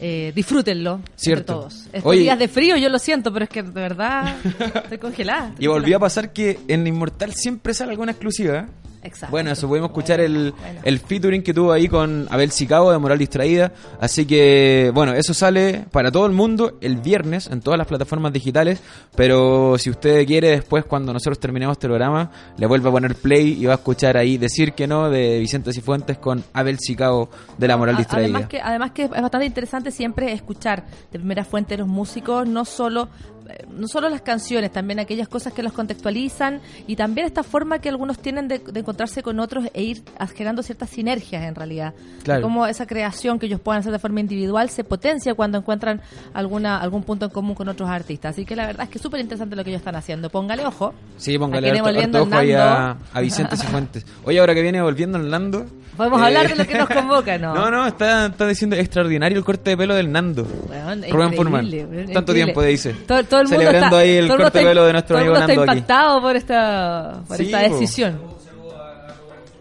Eh, disfrútenlo entre Cierto. todos. Estos Oye. días de frío yo lo siento, pero es que de verdad estoy congelada. [LAUGHS] Y volvió a pasar que en Inmortal siempre sale alguna exclusiva. Exacto. Bueno, eso pudimos escuchar el, Bueno. el featuring que tuvo ahí con Abel de Moral Distraída. Así que, bueno, eso sale para todo el mundo el viernes en todas las plataformas digitales. Pero si usted quiere, después, cuando nosotros terminemos este programa, le vuelve a poner play y va a escuchar ahí Decir que no de Vicente Cifuentes con Abel Sicabo de la Moral A- Distraída. Además que, además que es bastante interesante siempre escuchar de primera fuente de los músicos, no solo no solo las canciones, también aquellas cosas que los contextualizan y también esta forma que algunos tienen de, de encontrarse con otros e ir generando ciertas sinergias en realidad. Claro. Y cómo esa creación que ellos puedan hacer de forma individual se potencia cuando encuentran alguna algún punto en común con otros artistas. Así que la verdad es que es súper interesante lo que ellos están haciendo. Póngale ojo. Sí, póngale harto, harto ojo ahí a, Vicente Cifuentes. Oye, ahora que viene volviendo el Nando. Podemos eh, hablar de lo que nos convoca, ¿no? [LAUGHS] No, no, está, está diciendo extraordinario el corte de pelo del Nando. Rubén weón, Tanto increíble. tiempo, dice. Todo, todo el mundo Celebrando está, ahí el todo corte pelo de nuestro todo amigo Nando está aquí. impactado por esta, por Sí, esta decisión.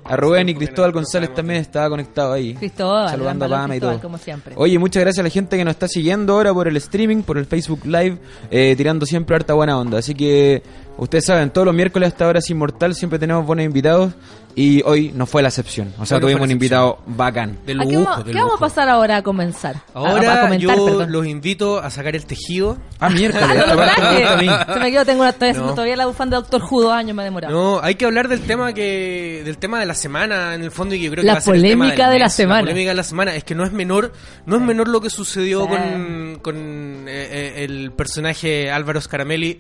A Rubén y Cristóbal González también estaba conectado ahí. Cristóbal, Saludando a Pama y todo. como siempre. Oye, muchas gracias a la gente que nos está siguiendo ahora por el streaming, por el Facebook Live, eh, tirando siempre harta buena onda. Así que ustedes saben, todos los miércoles hasta ahora es inmortal, siempre tenemos buenos invitados y hoy no fue la excepción. O sea, no tuvimos un invitado bacán. De ¿A qué, lujo, vamos, de qué vamos a pasar ahora a comenzar? A- a, Ahora comentar, yo perdón. los invito a sacar el tejido. Ah, miércoles. Ah. Se me quedó, tengo una, todavía, No. todavía la bufanda de Doctor dos años me ha demorado. No, hay que hablar del tema que del tema de la semana en el fondo y que yo creo que La va a ser el tema polémica del de la semana. La polémica de la semana es que no es menor, no es menor lo que sucedió Sí. con, con eh, eh, el personaje Álvaro Scaramelli.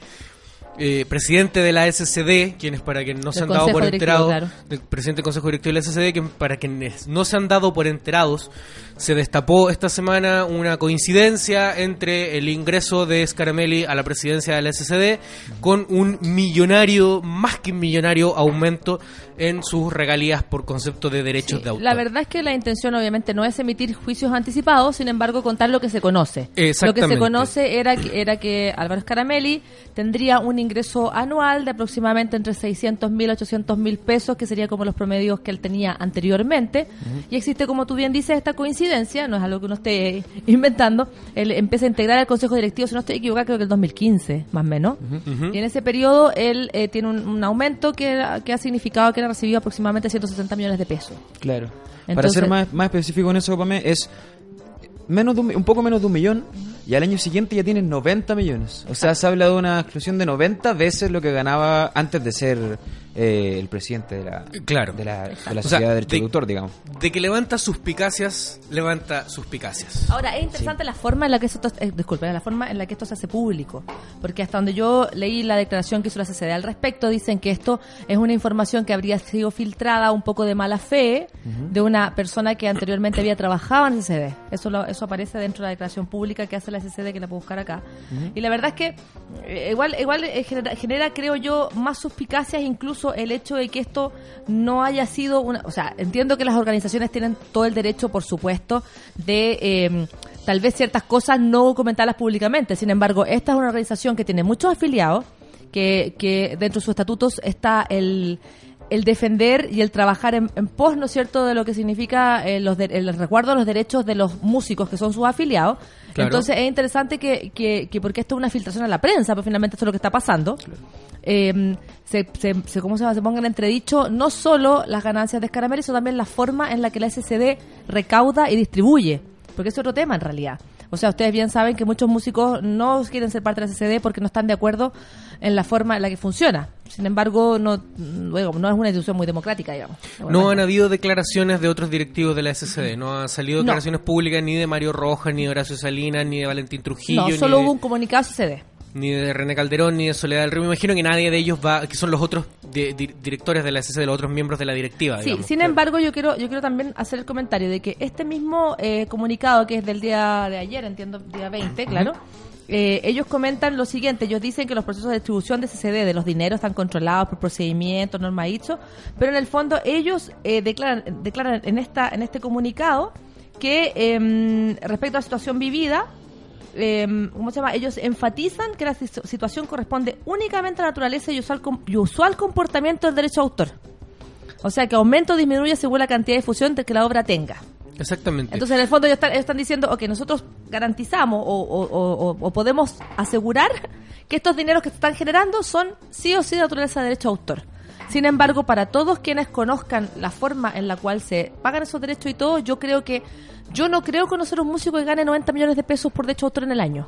Eh, presidente de la SCD, quienes para quienes no se han dado por enterados, claro. presidente del Consejo Directivo de la SCD, que para quienes no se han dado por enterados, se destapó esta semana una coincidencia entre el ingreso de Scaramelli a la presidencia de la SCD con un millonario, más que un millonario, aumento en sus regalías por concepto de derechos Sí, de autor. La verdad es que la intención obviamente no es emitir juicios anticipados, sin embargo contar lo que se conoce. Lo que Exactamente. se conoce era que, era que Álvaro Scaramelli tendría un ingreso anual de aproximadamente entre 600 mil 800 mil pesos, que sería como los promedios que él tenía anteriormente. Y existe, como tú bien dices, esta coincidencia, no es algo que uno esté [LAUGHS] inventando. Él empieza a integrar al Consejo Directivo, si no estoy equivocado, creo que el 2015, más o menos. Y en ese periodo él eh, tiene un, un aumento que, que ha significado que él ha recibido aproximadamente 160 millones de pesos. Claro. Para ser más, más específico en eso, Pame, es menos de un, un poco menos de un millón y al año siguiente ya tienen 90 millones. O sea, se habla de una exclusión de 90 veces lo que ganaba antes de ser eh, el presidente de la, Claro. de la, de la O sea, sociedad de derecho de- de autor, digamos. De que levanta suspicacias, levanta suspicacias. Ahora, es interesante la forma en la que esto, eh, disculpe, la forma en la que esto se hace público, porque hasta donde yo leí la declaración que hizo la CCD al respecto, dicen que esto es una información que habría sido filtrada un poco de mala fe de una persona que anteriormente había trabajado en CCD. Eso lo- eso aparece dentro de la declaración pública que hace la CCD, que la puedo buscar acá. Y la verdad es que eh, igual igual eh, genera, genera, creo yo, más suspicacias incluso el hecho de que esto no haya sido una... O sea, entiendo que las organizaciones tienen todo el derecho, por supuesto, de... eh, tal vez ciertas cosas no comentarlas públicamente. Sin embargo, esta es una organización que tiene muchos afiliados, que, que dentro de sus estatutos está el, el defender y el trabajar en, en pos, ¿no es cierto?, de lo que significa eh, los de- el resguardo de los derechos de los músicos que son sus afiliados. Claro. Entonces es interesante que, que, que porque esto es una filtración a la prensa, pero finalmente esto es lo que está pasando, eh, se, se, se- ¿cómo se, llama? se pongan en entredicho no solo las ganancias de Scaramelli, sino también la forma en la que la SCD recauda y distribuye, porque es otro tema en realidad. O sea, ustedes bien saben que muchos músicos no quieren ser parte de la SCD porque no están de acuerdo en la forma en la que funciona. Sin embargo, no, luego, no es una institución muy democrática, digamos. No han habido declaraciones de otros directivos de la SCD, no han salido No. declaraciones públicas ni de Mario Rojas, ni de Horacio Salinas, ni de Valentín Trujillo. No, ni solo de- hubo un comunicado SCD. Ni de René Calderón, ni de Soledad del Río. Me imagino que nadie de ellos va, que son los otros di- di- directores de la SC, de los otros miembros de la directiva. Sí, digamos. sin embargo, yo quiero, yo quiero también hacer el comentario de que este mismo eh, comunicado, que es del día de ayer, entiendo, día 20, claro, eh, ellos comentan lo siguiente, ellos dicen que los procesos de distribución de CCD, de los dineros, están controlados por procedimientos, normaditos, pero en el fondo ellos eh, declaran, declaran en, esta, en este comunicado que em, respecto a la situación vivida, em, ¿cómo se llama? Ellos enfatizan que la si- situación corresponde únicamente a la naturaleza y usual, com- y usual comportamiento del derecho de autor. O sea, que aumento o disminuye según la cantidad de difusión que la obra tenga. Exactamente. Entonces, en el fondo, ellos están, diciendo, ok, nosotros garantizamos o, o- o- o- o podemos asegurar que estos dineros que se están generando son sí o sí de naturaleza de derecho de autor. Sin embargo, para todos quienes conozcan la forma en la cual se pagan esos derechos y todo, yo creo que, yo no creo conocer un músico que gane 90 millones de pesos por derecho de autor en el año.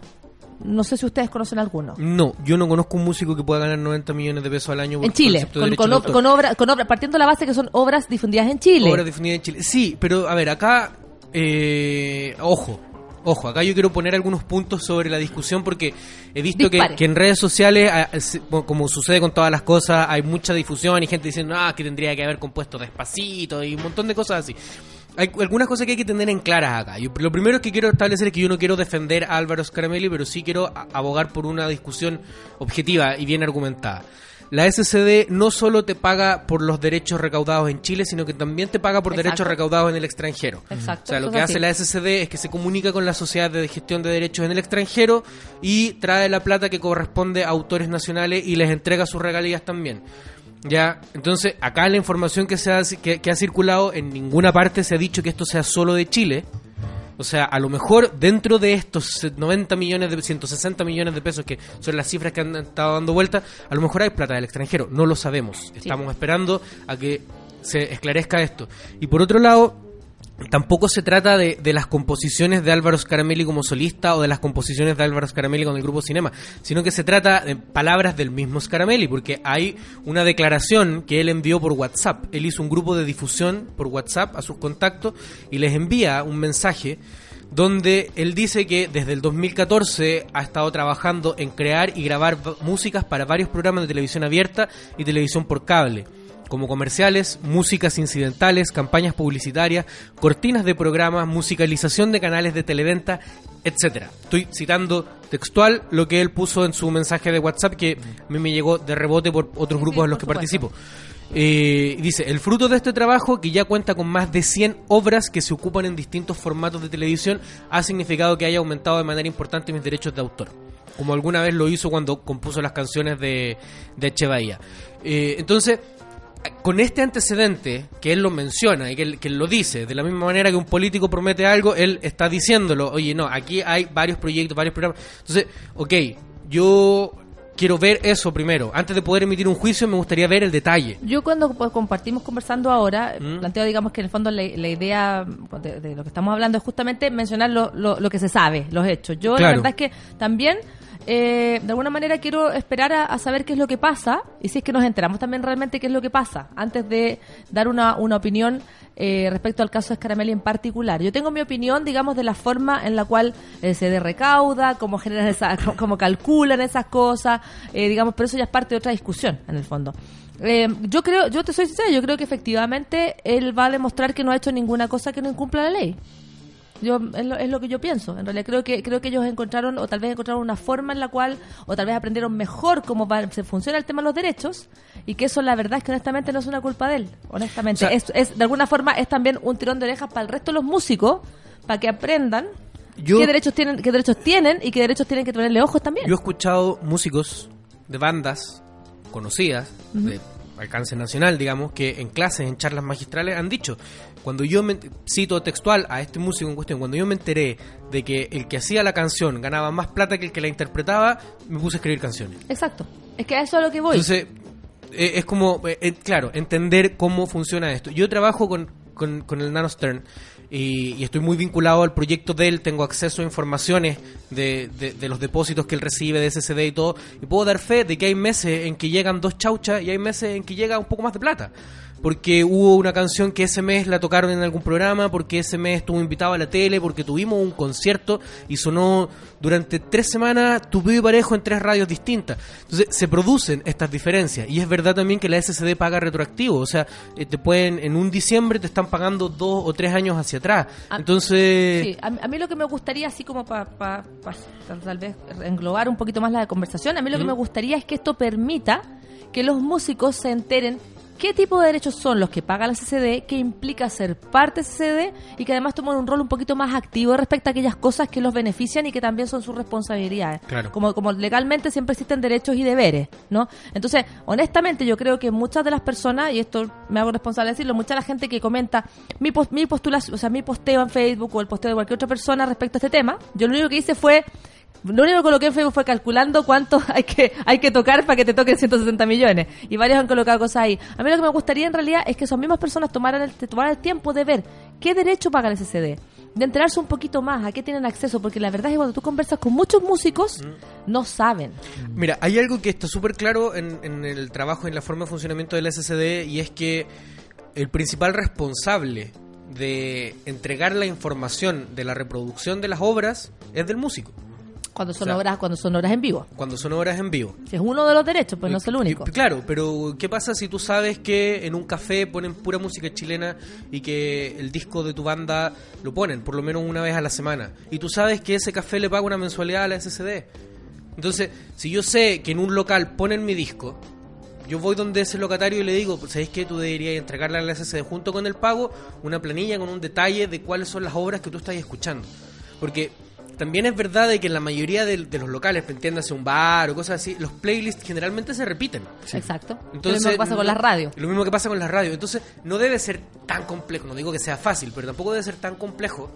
No sé si ustedes conocen alguno. No, yo no conozco un músico que pueda ganar 90 millones de pesos al año por En Chile, con, con, ob- con obra, con obra, partiendo de la base que son obras difundidas en Chile. Obras definidas en Chile. Sí, pero a ver, acá, eh, ojo, ojo, acá yo quiero poner algunos puntos sobre la discusión porque he visto que, que en redes sociales, ah, se- como sucede con todas las cosas, hay mucha difusión y gente diciendo, ah, que tendría que haber compuesto despacito y un montón de cosas así. Hay algunas cosas que hay que tener en claras acá. Yo- lo primero que quiero establecer es que yo no quiero defender a Álvaro Scaramelli, pero sí quiero abogar por una discusión objetiva y bien argumentada. La SCD no solo te paga por los derechos recaudados en Chile, sino que también te paga por Exacto. derechos recaudados en el extranjero. Exacto, O sea, lo que hace la SCD es que se comunica con la Sociedad de Gestión de Derechos en el extranjero y trae la plata que corresponde a autores nacionales y les entrega sus regalías también. Ya, entonces acá la información que, se ha, que, que ha circulado en ninguna parte se ha dicho que esto sea solo de Chile. O sea, a lo mejor dentro de estos 90 millones, de 160 millones de pesos, que son las cifras que han estado dando vuelta, a lo mejor hay plata del extranjero. No lo sabemos. Estamos esperando a que se esclarezca esto. Y por otro lado, tampoco se trata de, de las composiciones de Álvaro Scaramelli como solista o de las composiciones de Álvaro Scaramelli con el grupo Cinema, sino que se trata de palabras del mismo Scaramelli, porque hay una declaración que él envió por WhatsApp. Él hizo un grupo de difusión por WhatsApp a sus contactos y les envía un mensaje donde él dice que desde el 2014 ha estado trabajando en crear y grabar músicas para varios programas de televisión abierta y televisión por cable como comerciales, músicas incidentales, campañas publicitarias, cortinas de programas, musicalización de canales de televenta, etcétera. Estoy citando textual lo que él puso en su mensaje de WhatsApp que a mí me llegó de rebote por otros grupos Sí, en los que participo. Eh, dice, el fruto de este trabajo, que ya cuenta con más de 100 obras que se ocupan en distintos formatos de televisión, ha significado que haya aumentado de manera importante mis derechos de autor. Como alguna vez lo hizo cuando compuso las canciones de, de Echevarría. Eh, entonces, con este antecedente, que él lo menciona y que él, que lo dice, de la misma manera que un político promete algo, él está diciéndolo, oye, no, aquí hay varios proyectos, varios programas. Entonces, ok, yo quiero ver eso primero. Antes de poder emitir un juicio, me gustaría ver el detalle. Yo cuando pues, compartimos conversando ahora, Mm. planteo, digamos, que en el fondo la, la idea de, de lo que estamos hablando es justamente mencionar lo, lo, lo que se sabe, los hechos. Yo Claro. la verdad es que también, eh, de alguna manera, quiero esperar a, a saber qué es lo que pasa y si es que nos enteramos también realmente qué es lo que pasa antes de dar una, una opinión eh, respecto al caso de Scaramelli en particular. Yo tengo mi opinión, digamos, de la forma en la cual eh, se recauda, cómo generan esa, [LAUGHS] cómo calculan esas cosas, eh, digamos, pero eso ya es parte de otra discusión, en el fondo. Eh, yo creo, yo te soy sincera, yo creo que efectivamente él va a demostrar que no ha hecho ninguna cosa que no incumpla la ley. Yo es lo, es lo que yo pienso. En realidad creo que creo que ellos encontraron o tal vez encontraron una forma en la cual o tal vez aprendieron mejor cómo va- se funciona el tema de los derechos y que eso la verdad es que honestamente no es una culpa de él. Honestamente, O sea- es, es- de alguna forma es también un tirón de orejas para el resto de los músicos para que aprendan Yo- qué derechos tienen qué derechos tienen y qué derechos tienen que tenerle ojos también. Yo he escuchado músicos de bandas conocidas, de alcance nacional, digamos, que en clases, en charlas magistrales han dicho, cuando yo me, cito textual a este músico en cuestión, cuando yo me enteré de que el que hacía la canción ganaba más plata que el que la interpretaba, me puse a escribir canciones. Exacto. Es que a eso es a lo que voy. Entonces, eh, es como, eh, eh, claro, entender cómo funciona esto. Yo trabajo con, con, con el Nano Stern y, y estoy muy vinculado al proyecto de él, tengo acceso a informaciones de, de- de los depósitos que él recibe de SSD y todo, y puedo dar fe de que hay meses en que llegan dos chauchas y hay meses en que llega un poco más de plata. Porque hubo una canción que ese mes la tocaron en algún programa, porque ese mes estuvo invitado a la tele, porque tuvimos un concierto y sonó durante tres semanas tu y parejo en tres radios distintas. Entonces se producen estas diferencias y es verdad también que la SCD paga retroactivo, o sea, eh, te pueden en un diciembre te están pagando dos o tres años hacia atrás. Entonces, Sí, a, a mí lo que me gustaría, así como para tal vez englobar un poquito más la conversación, a mí lo que me gustaría es que esto permita que los músicos se enteren qué tipo de derechos son los que paga la CCD, qué implica ser parte de CCD y que además toman un rol un poquito más activo respecto a aquellas cosas que los benefician y que también son sus responsabilidades. Claro. Como, como legalmente siempre existen derechos y deberes, ¿no? Entonces, honestamente, yo creo que muchas de las personas, y esto me hago responsable de decirlo, mucha de la gente que comenta mi, pos- mi postulación, o sea, mi posteo en Facebook o el posteo de cualquier otra persona respecto a este tema, yo lo único que hice fue lo único que coloqué en Facebook fue calculando cuánto [LAUGHS] hay que hay que tocar para que te toquen 160 millones. Y varios han colocado cosas ahí. A mí lo que me gustaría en realidad es que esas mismas personas tomaran el, tomaran el tiempo de ver qué derecho paga el SCD. De enterarse un poquito más a qué tienen acceso. Porque la verdad es que cuando tú conversas con muchos músicos, no saben. Mira, hay algo que está súper claro en, en el trabajo y en la forma de funcionamiento del SSD y es que el principal responsable de entregar la información de la reproducción de las obras es del músico, Cuando son O sea, obras, cuando son obras en vivo. cuando son obras en vivo. Si es uno de los derechos, pues no es el único. Claro, pero ¿qué pasa si tú sabes que en un café ponen pura música chilena y que el disco de tu banda lo ponen por lo menos una vez a la semana? Y tú sabes que ese café le paga una mensualidad a la SCD. Entonces, si yo sé que en un local ponen mi disco, yo voy donde ese locatario y le digo, pues, ¿sabes qué? Tú deberías entregarle a la SCD junto con el pago una planilla con un detalle de cuáles son las obras que tú estás escuchando. Porque también es verdad de que en la mayoría de, de los locales, entiéndase un bar o cosas así, los playlists generalmente se repiten. Exacto. Entonces, lo mismo que pasa con las radios. Lo mismo que pasa con las radios. Entonces, no debe ser tan complejo, no digo que sea fácil, pero tampoco debe ser tan complejo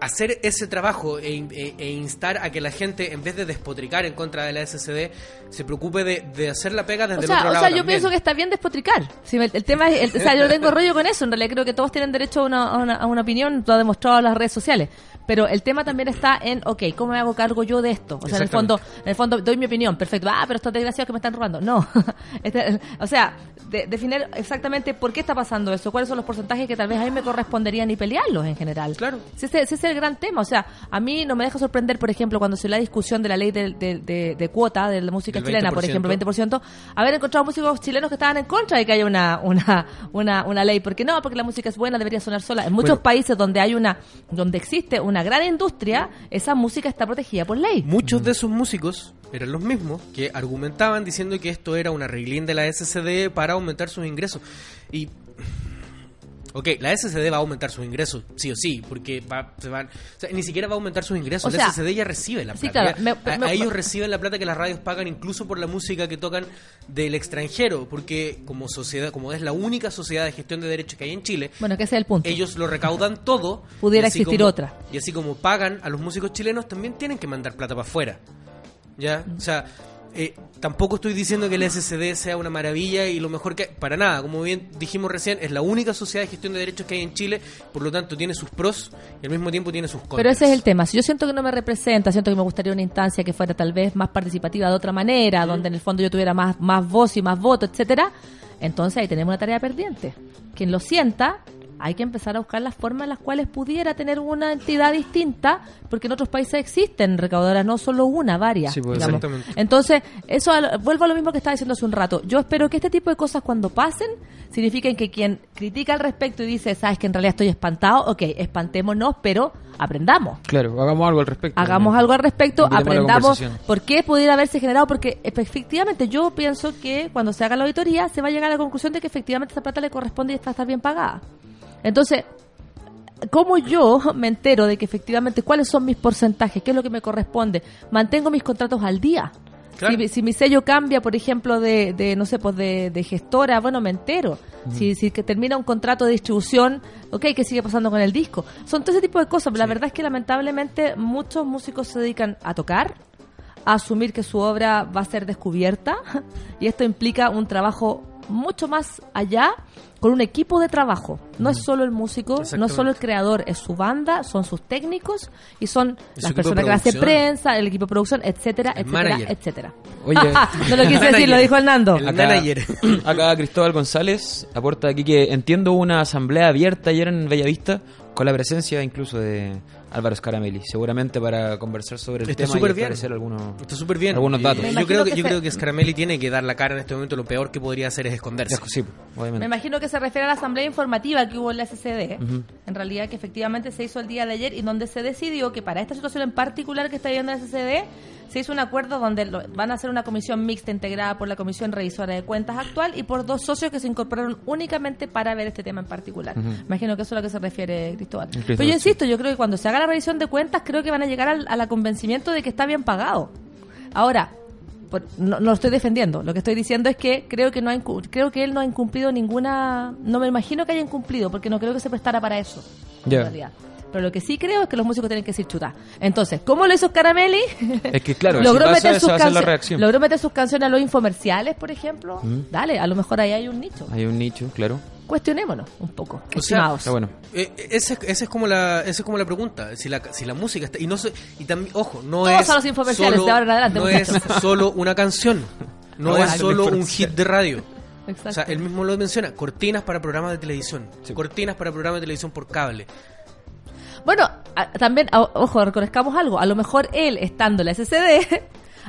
hacer ese trabajo e, e- e instar a que la gente, en vez de despotricar en contra de la SCD, se preocupe de, de hacer la pega desde O el otro o lado. sea yo también. pienso que está bien despotricar. Si me- el tema es, el- o sea, yo tengo rollo con eso. En realidad creo que todos tienen derecho a una, a una, a una opinión, lo ha demostrado las redes sociales. Pero el tema también está en, ok, ¿cómo me hago cargo yo de esto? O sea, en el fondo, en el fondo doy mi opinión, perfecto. Ah, pero estos desgraciados que me están robando. No. [LAUGHS] Este, o sea, de- definir exactamente por qué está pasando eso, cuáles son los porcentajes que tal vez a mí me corresponderían y pelearlos en general. Claro. Si ese, ese es el gran tema. O sea, a mí no me deja sorprender, por ejemplo, cuando se la discusión de la ley de, de- de- de cuota de la música chilena, por 20%. ejemplo, 20%, haber encontrado músicos chilenos que estaban en contra de que haya una, una, una, una ley. Porque no, porque la música es buena, debería sonar sola. En muchos Bueno. países donde hay una, donde existe una gran industria, esa música está protegida por ley. Muchos de esos músicos eran los mismos que argumentaban diciendo que esto era una reglín de la SCD para aumentar sus ingresos. Y. Ok, la SCD va a aumentar sus ingresos, sí o sí, porque va, se van, o sea, ni siquiera va a aumentar sus ingresos. O la sea, SCD ya recibe la sí, plata. claro, ya- me- a, me- a ellos reciben la plata que las radios pagan incluso por la música que tocan del extranjero, porque como sociedad, como es la única sociedad de gestión de derechos que hay en Chile, Bueno, que el punto. ellos lo recaudan todo. Pudiera existir como- otra. Y así como pagan a los músicos chilenos, también tienen que mandar plata para afuera. ¿Ya? O sea, eh, tampoco estoy diciendo que el SCD sea una maravilla y lo mejor que... Para nada, como bien dijimos recién, es la única sociedad de gestión de derechos que hay en Chile, por lo tanto tiene sus pros y al mismo tiempo tiene sus contras. Pero ese es el tema. Si yo siento que no me representa, siento que me gustaría una instancia que fuera tal vez más participativa de otra manera, donde en el fondo yo tuviera más, más voz y más voto, etcétera, entonces ahí tenemos una tarea pendiente. Quien lo sienta, hay que empezar a buscar las formas en las cuales pudiera tener una entidad distinta, porque en otros países existen recaudadoras, no solo una, varias. Sí, pues, exactamente. Entonces, eso vuelvo a lo mismo que estaba diciendo hace un rato. Yo espero que este tipo de cosas cuando pasen signifiquen que quien critica al respecto y dice, sabes que en realidad estoy espantado, ok, espantémonos, pero aprendamos. Claro, hagamos algo al respecto. Hagamos algo al respecto, aprendamos por qué pudiera haberse generado, porque efectivamente yo pienso que cuando se haga la auditoría se va a llegar a la conclusión de que efectivamente esta plata le corresponde y está estar bien pagada. Entonces, ¿cómo yo me entero de que efectivamente cuáles son mis porcentajes? ¿Qué es lo que me corresponde? Mantengo mis contratos al día. Claro. Si, si mi sello cambia, por ejemplo, de, de no sé, pues de, de gestora, bueno, me entero. Si, si que termina un contrato de distribución, ok, ¿qué sigue pasando con el disco? Son todo ese tipo de cosas. pero La verdad es que lamentablemente muchos músicos se dedican a tocar, a asumir que su obra va a ser descubierta, [LAUGHS] y esto implica un trabajo mucho más allá con un equipo de trabajo. No es solo el músico, no es solo el creador, es su banda, son sus técnicos y son las personas que hacen prensa, el equipo de producción, etcétera, El etcétera, manager. etcétera. Oye, [LAUGHS] no lo quise decir, lo dijo Hernando. El Acá- manager. [COUGHS] Acá Cristóbal González aporta aquí que entiendo una asamblea abierta ayer en Bellavista con la presencia incluso de Álvaro Scaramelli, seguramente para conversar sobre el Está tema y bien. algunos, Está súper bien. algunos datos. Yo creo que, que yo se- creo que Scaramelli tiene que dar la cara en este momento. Lo peor que podría hacer es esconderse. Sí, Me imagino que se refiere a la asamblea informativa que hubo en la SCD, en realidad que efectivamente se hizo el día de ayer y donde se decidió que para esta situación en particular que está viviendo la SCD se hizo un acuerdo donde lo- van a hacer una comisión mixta integrada por la Comisión Revisora de Cuentas actual y por dos socios que se incorporaron únicamente para ver este tema en particular. Imagino que eso es a lo que se refiere Cristóbal. Cristóbal, Pero yo sí. insisto, yo creo que cuando se haga la revisión de cuentas creo que van a llegar al, a la convencimiento de que está bien pagado. Ahora, por- no, no lo estoy defendiendo. Lo que estoy diciendo es que creo que no ha creo que él no ha incumplido ninguna. No me imagino que haya incumplido, porque no creo que se prestara para eso. en realidad. Pero lo que sí creo es que los músicos tienen que decir chuta. Entonces, ¿cómo lo hizo Caramelli? Es que claro, [LAUGHS] logró, meter sus va a ser la cancio- reacción. logró meter sus canciones a los infomerciales, por ejemplo. Dale, a lo mejor ahí hay un nicho. Hay un nicho, claro. Cuestionémonos un poco, O sea, estimados. Está bueno. Eh, esa, esa es como la esa es como la pregunta si la, si la música está y no sé y también ojo no Todos es a los infomerciales, solo, de ahora en adelante, no es solo una canción no es solo un hit de radio Exacto. o sea él mismo lo menciona cortinas para programas de televisión cortinas para programas de televisión por cable Bueno, a- también, a- ojo, reconozcamos algo. A lo mejor él, estando en la SCD,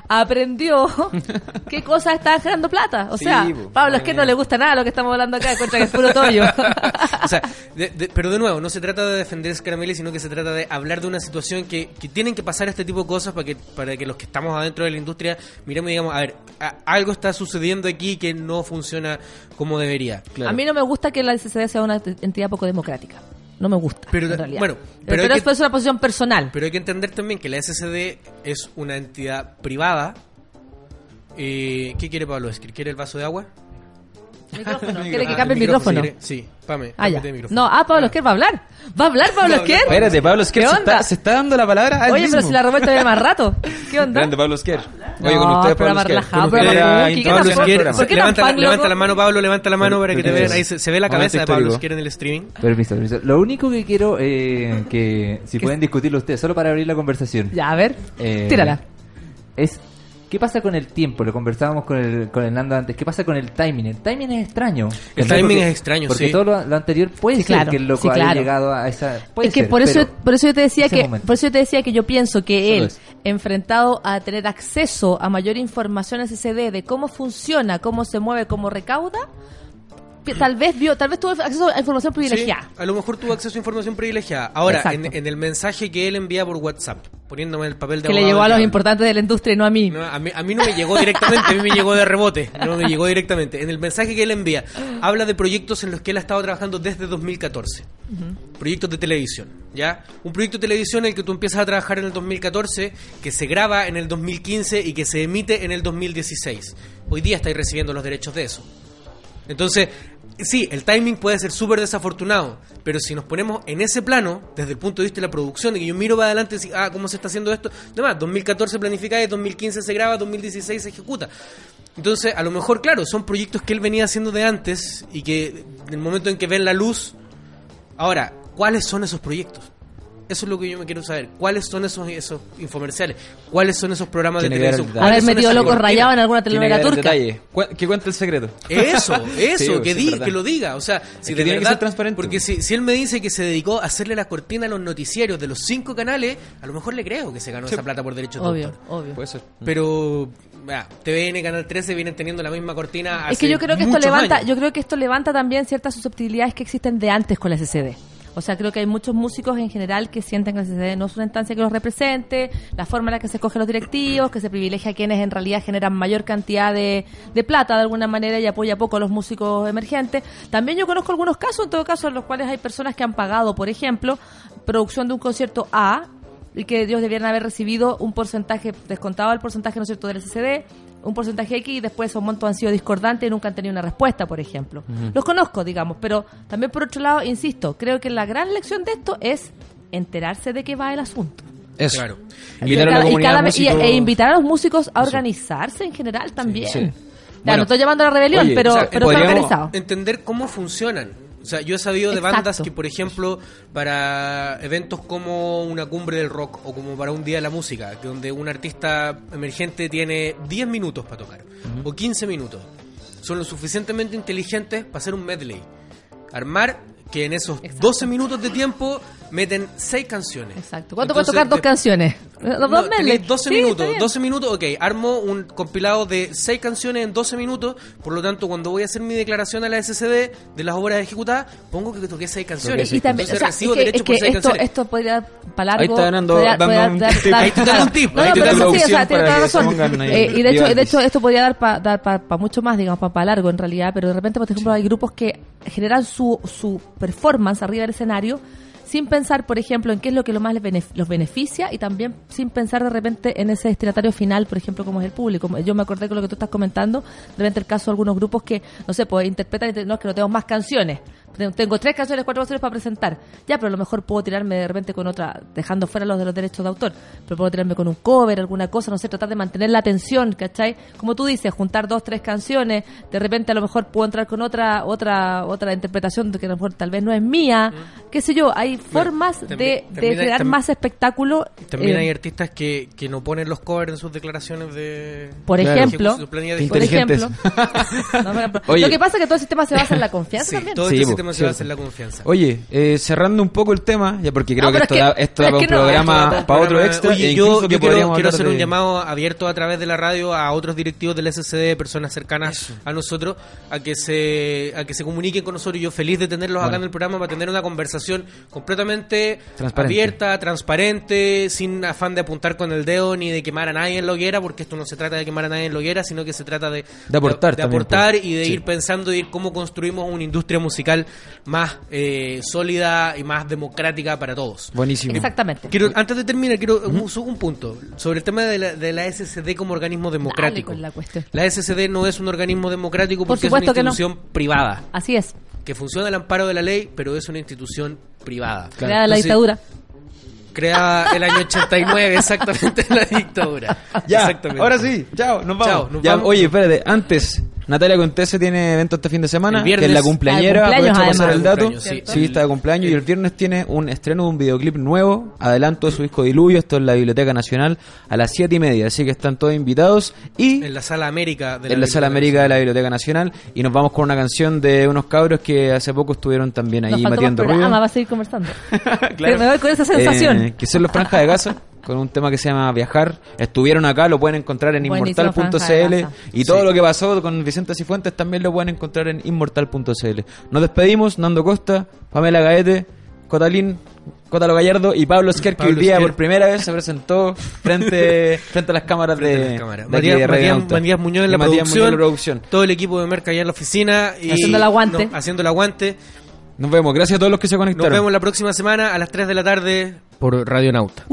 aprendió [LAUGHS] qué cosas estaban generando plata. O Sí, sea, po, Pablo, es que no le gusta nada lo que estamos hablando acá, encuentra que es puro tollo. [LAUGHS] o sea, de- de- pero de nuevo, no se trata de defender Scaramelli, sino que se trata de hablar de una situación que, que tienen que pasar este tipo de cosas para que, para que los que estamos adentro de la industria miremos y digamos, a ver, a- algo está sucediendo aquí que no funciona como debería. A mí no me gusta que la SCD sea una entidad poco democrática. No me gusta, Pero, en realidad. bueno, pero, pero hay que- es una posición personal. Pero hay que entender también que la SSD es una entidad privada. Eh, ¿Qué quiere Pablo Esquer? ¿Quiere el vaso de agua? Micrófono. ¿Quiere que Ah, cambie el micrófono? quiere- Sí, Pame, Ah, ya. micrófono. No, ah, Pablo Esquer va a hablar. Va a hablar Pablo Esquer. Espérate, Pablo Esquer ¿Qué se onda? está, se está dando la palabra a él Oye, pero mismo. si la revuelta viene más rato. ¿Qué onda? Grande Pablo Esquer. Oye, con ustedes, Pablo Esquer. relajado, Con programa ustedes, funky, ¿qué introducción Pablo Esquer, programa. ¿Por qué tan levanta, la- levanta mano, Pablo, levanta la mano para que te vean. Ahí se, se ve la cabeza de Pablo. Esquer en el streaming. Permiso, permiso. Lo único que quiero eh, que si pueden discutirlo ustedes, solo para abrir la conversación, Ya, a ver. Eh, Tírala. es ¿qué pasa con el tiempo? Lo conversábamos con el con Hernando antes. ¿Qué pasa con el timing? El timing es extraño. El timing Porque- es extraño, Porque sí. todo lo, lo anterior puede Sí, ser claro, que el loco sí, haya llegado a esa. puede es que ser, por eso, por eso yo te decía que, momento. por eso yo te decía que yo pienso que Solo él, enfrentado a tener acceso a mayor información SCD de cómo funciona, cómo se mueve, cómo recauda, tal vez vio, tal vez tuvo acceso a información privilegiada. Sí, a lo mejor tuvo acceso a información privilegiada. Ahora, en, en el mensaje que él envía por WhatsApp, poniéndome el papel de que le llegó a los importantes de la industria y no a mí. No, a, mí, a mí no me llegó directamente, a mí me llegó de rebote. No me llegó directamente. En el mensaje que él envía, habla de proyectos en los que él ha estado trabajando desde 2014. Proyectos de televisión, ¿ya? Un proyecto de televisión en el que tú empiezas a trabajar en el 2014, que se graba en el 2015 y que se emite en el 2016. Hoy día estáis recibiendo los derechos de eso. Entonces, sí, el timing puede ser súper desafortunado, pero si nos ponemos en ese plano, desde el punto de vista de la producción, de que yo miro para adelante y digo, ah, ¿cómo se está haciendo esto? Además, 2014 planifica, 2015 se graba, 2016 se ejecuta. Entonces, a lo mejor, claro, son proyectos que él venía haciendo de antes y que en el momento en que ven la luz... Ahora, ¿cuáles son esos proyectos? Eso es lo que yo me quiero saber. ¿Cuáles son esos, esos infomerciales? ¿Cuáles son esos programas de que televisión? Haber ¿Cuáles son metido locos cortinas? rayados en alguna que telenovela turca. Que cuente el secreto. Eso, [LAUGHS] eso, Sí, que, sí, di- que lo diga. O sea, si que de tiene que ser transparente. Porque si, si él me dice que se dedicó a hacerle la cortina a los noticiarios de los cinco canales, a lo mejor le creo que se ganó esa plata por derechos de Obvio, autor. obvio. Puede ser. Pero ah, TVN, Canal 13 vienen teniendo la misma cortina. Es que yo creo que esto levanta, años. yo creo que esto levanta también ciertas susceptibilidades que existen de antes con la SCD. O sea, creo que hay muchos músicos en general que sienten que la SCD no es una instancia que los represente, la forma en la que se escogen los directivos, que se privilegia a quienes en realidad generan mayor cantidad de, de plata de alguna manera y apoya poco a los músicos emergentes. También yo conozco algunos casos, en todo caso, en los cuales hay personas que han pagado, por ejemplo, producción de un concierto A, y que ellos debieran haber recibido un porcentaje, descontado el porcentaje, ¿no es cierto?, del SCD, un porcentaje X y después esos montos han sido discordantes y nunca han tenido una respuesta, por ejemplo. Los conozco, digamos, pero también por otro lado, insisto, creo que la gran lección de esto es enterarse de qué va el asunto. Eso. Claro. Invitar y, a la cada- y comunidad cada vez- y- músico- e invitar a los músicos a organizarse en general también. sí. Claro, no estoy llamando a la rebelión, Oye, pero, o sea, pero está podríamos- organizado. entender cómo funcionan. O sea, yo he sabido de Exacto. bandas que, por ejemplo, para eventos como una cumbre del rock o como para un día de la música, que donde un artista emergente tiene 10 minutos para tocar o 15 minutos, son lo suficientemente inteligentes para hacer un medley. Armar que en esos 12 minutos de tiempo meten 6 canciones. Exacto. ¿Cuánto puede tocar dos de- canciones? Los no, medley. 12 Sí, está minutos, bien. 12 minutos, ok, armo un compilado de 6 canciones en 12 minutos, por lo tanto cuando voy a hacer mi declaración a la SCD de las obras ejecutadas, pongo que toqué 6 canciones. Y también, Entonces o sea, recibo es que, derecho es por que 6 esto, canciones. esto podría dar para largo. Ahí está dando- podría- dando podría un dar- tip. dar- Ahí te da un tip, No, ahí no, te pero eso sí, o sea, tiene toda razón. Eh, y de hecho, de hecho, esto podría dar para dar pa, pa mucho más, digamos, para largo en realidad, pero de repente, por ejemplo, hay grupos que generan su, su performance arriba del escenario sin pensar, por ejemplo, en qué es lo que lo más les los beneficia y también sin pensar de repente en ese destinatario final, por ejemplo, como es el público. Yo me acordé con lo que tú estás comentando, de repente el caso de algunos grupos que, no sé, pues interpretan y no, es que no tengo más canciones. Tengo- tres canciones, cuatro canciones para presentar. Ya, pero a lo mejor puedo tirarme de repente con otra, dejando fuera los de los derechos de autor, pero puedo tirarme con un cover, alguna cosa, no sé, tratar de mantener la atención, ¿cachai? Como tú dices, juntar dos, tres canciones, de repente a lo mejor puedo entrar con otra, otra, otra interpretación que a lo mejor tal vez no es mía, qué sé yo, hay formas también- de, de también hay- generar tam- más espectáculo. También eh, hay artistas que, que no ponen los covers en sus declaraciones de... Por de ejemplo, su planilla de por Inteligentes. ejemplo, [LAUGHS] No, por ejemplo. Oye. lo que pasa es que todo el sistema se basa en la confianza Sí, también. todo Sí, este se basa en la confianza. Oye, eh, cerrando un poco el tema, ya porque creo No, que esto es que- da, esto da es un no, programa, para otro extra. Oye, e yo, incluso yo que quiero, hacer un llamado abierto a través de la radio a otros directivos del SCD, personas cercanas a nosotros, a que se a que se comuniquen con nosotros. Yo feliz de tenerlos acá en el programa para tener una conversación completamente Transparente. abierta, transparente, sin afán de apuntar con el dedo ni de quemar a nadie en la hoguera, porque esto no se trata de quemar a nadie en la hoguera, sino que se trata de, De aportar de, aportar pues. y de Sí. ir pensando y ir cómo construimos una industria musical más eh, sólida y más democrática para todos. Buenísimo. Exactamente. Quiero, antes de terminar, quiero un, un punto sobre el tema de la, de la SCD como organismo democrático. con la cuestión. La SCD no es un organismo democrático Por porque es una no. institución privada, Así es, que funciona al amparo de la ley, pero es una institución privada. creada la dictadura. Creada el año 89, [LAUGHS] exactamente en la dictadura. Ya, Exactamente. ahora sí, chao, nos vamos. Chao, nos Ya, vamos. Oye, espérate, antes, Natalia Contese tiene evento este fin de semana, El viernes. que es la cumpleañera, Ah, aprovecho para pasar el dato. Sí. Sí, está de cumpleaños y el viernes tiene un estreno de un videoclip nuevo, adelanto de su disco Diluvio, esto en la Biblioteca Nacional a las siete y media, así que están todos invitados y En la sala América de en la Sala América de la Biblioteca Nacional y nos vamos con una canción de unos cabros que hace poco estuvieron también Nos ahí faltó más metiendo programa, va a seguir conversando. [LAUGHS] Claro. Me voy con esa sensación. Eh, que son los Franja de Gaza, [LAUGHS] con un tema que se llama Viajar. Estuvieron acá, lo pueden encontrar en de inmortal.cl. Y todo lo que pasó con Vicente Cifuentes también lo pueden encontrar en inmortal.cl. Nos despedimos, Nando Costa, Pamela Gaete, Cotalín, Cotalo Gallardo y Pablo Esquer, que hoy día Esquer. por primera vez se presentó frente, [LAUGHS] frente a las cámaras Frente de, a las cámaras. de Matías, de Matías-. Matías Muñoz en la, Matías producción, Muñoz en la producción. Todo el equipo de Merca allá en la oficina. Y Haciendo el aguante. No, haciendo el aguante. Nos vemos, gracias a todos los que se Nos conectaron. vemos la próxima semana a las 3 de la tarde por Radio Nauta.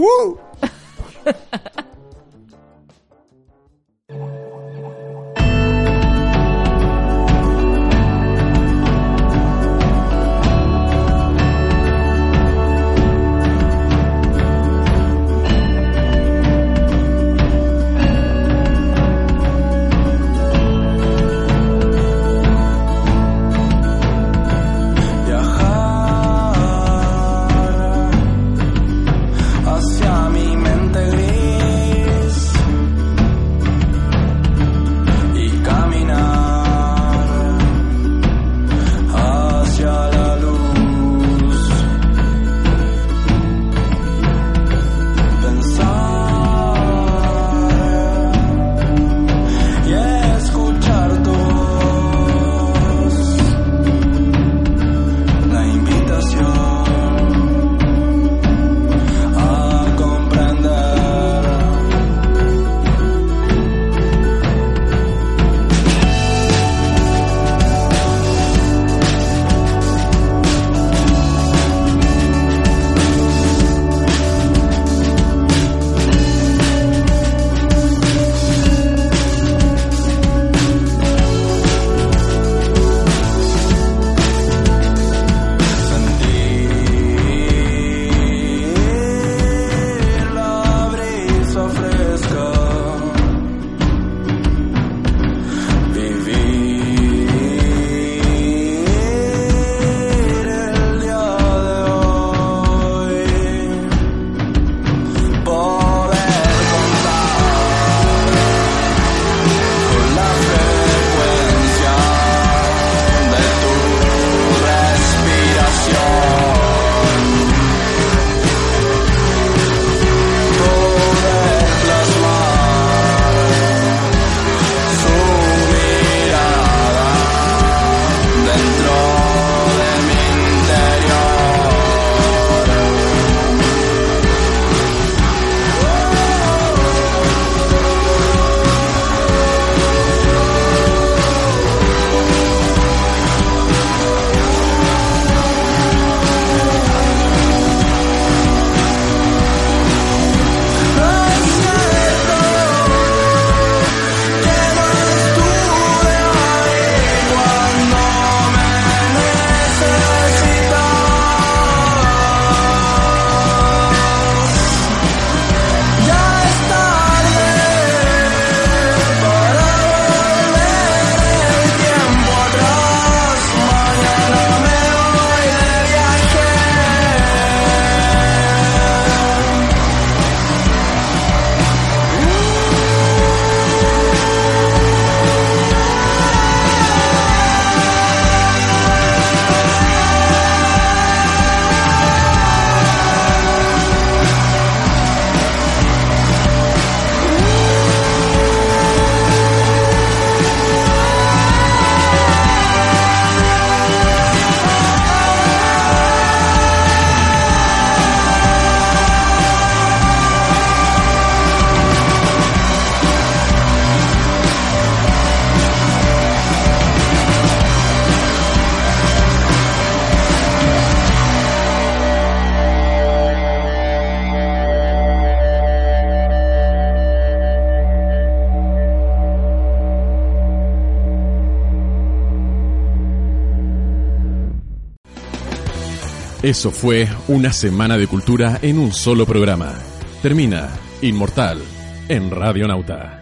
Eso fue una semana de cultura en un solo programa. Termina Inmortal en Radio Nauta.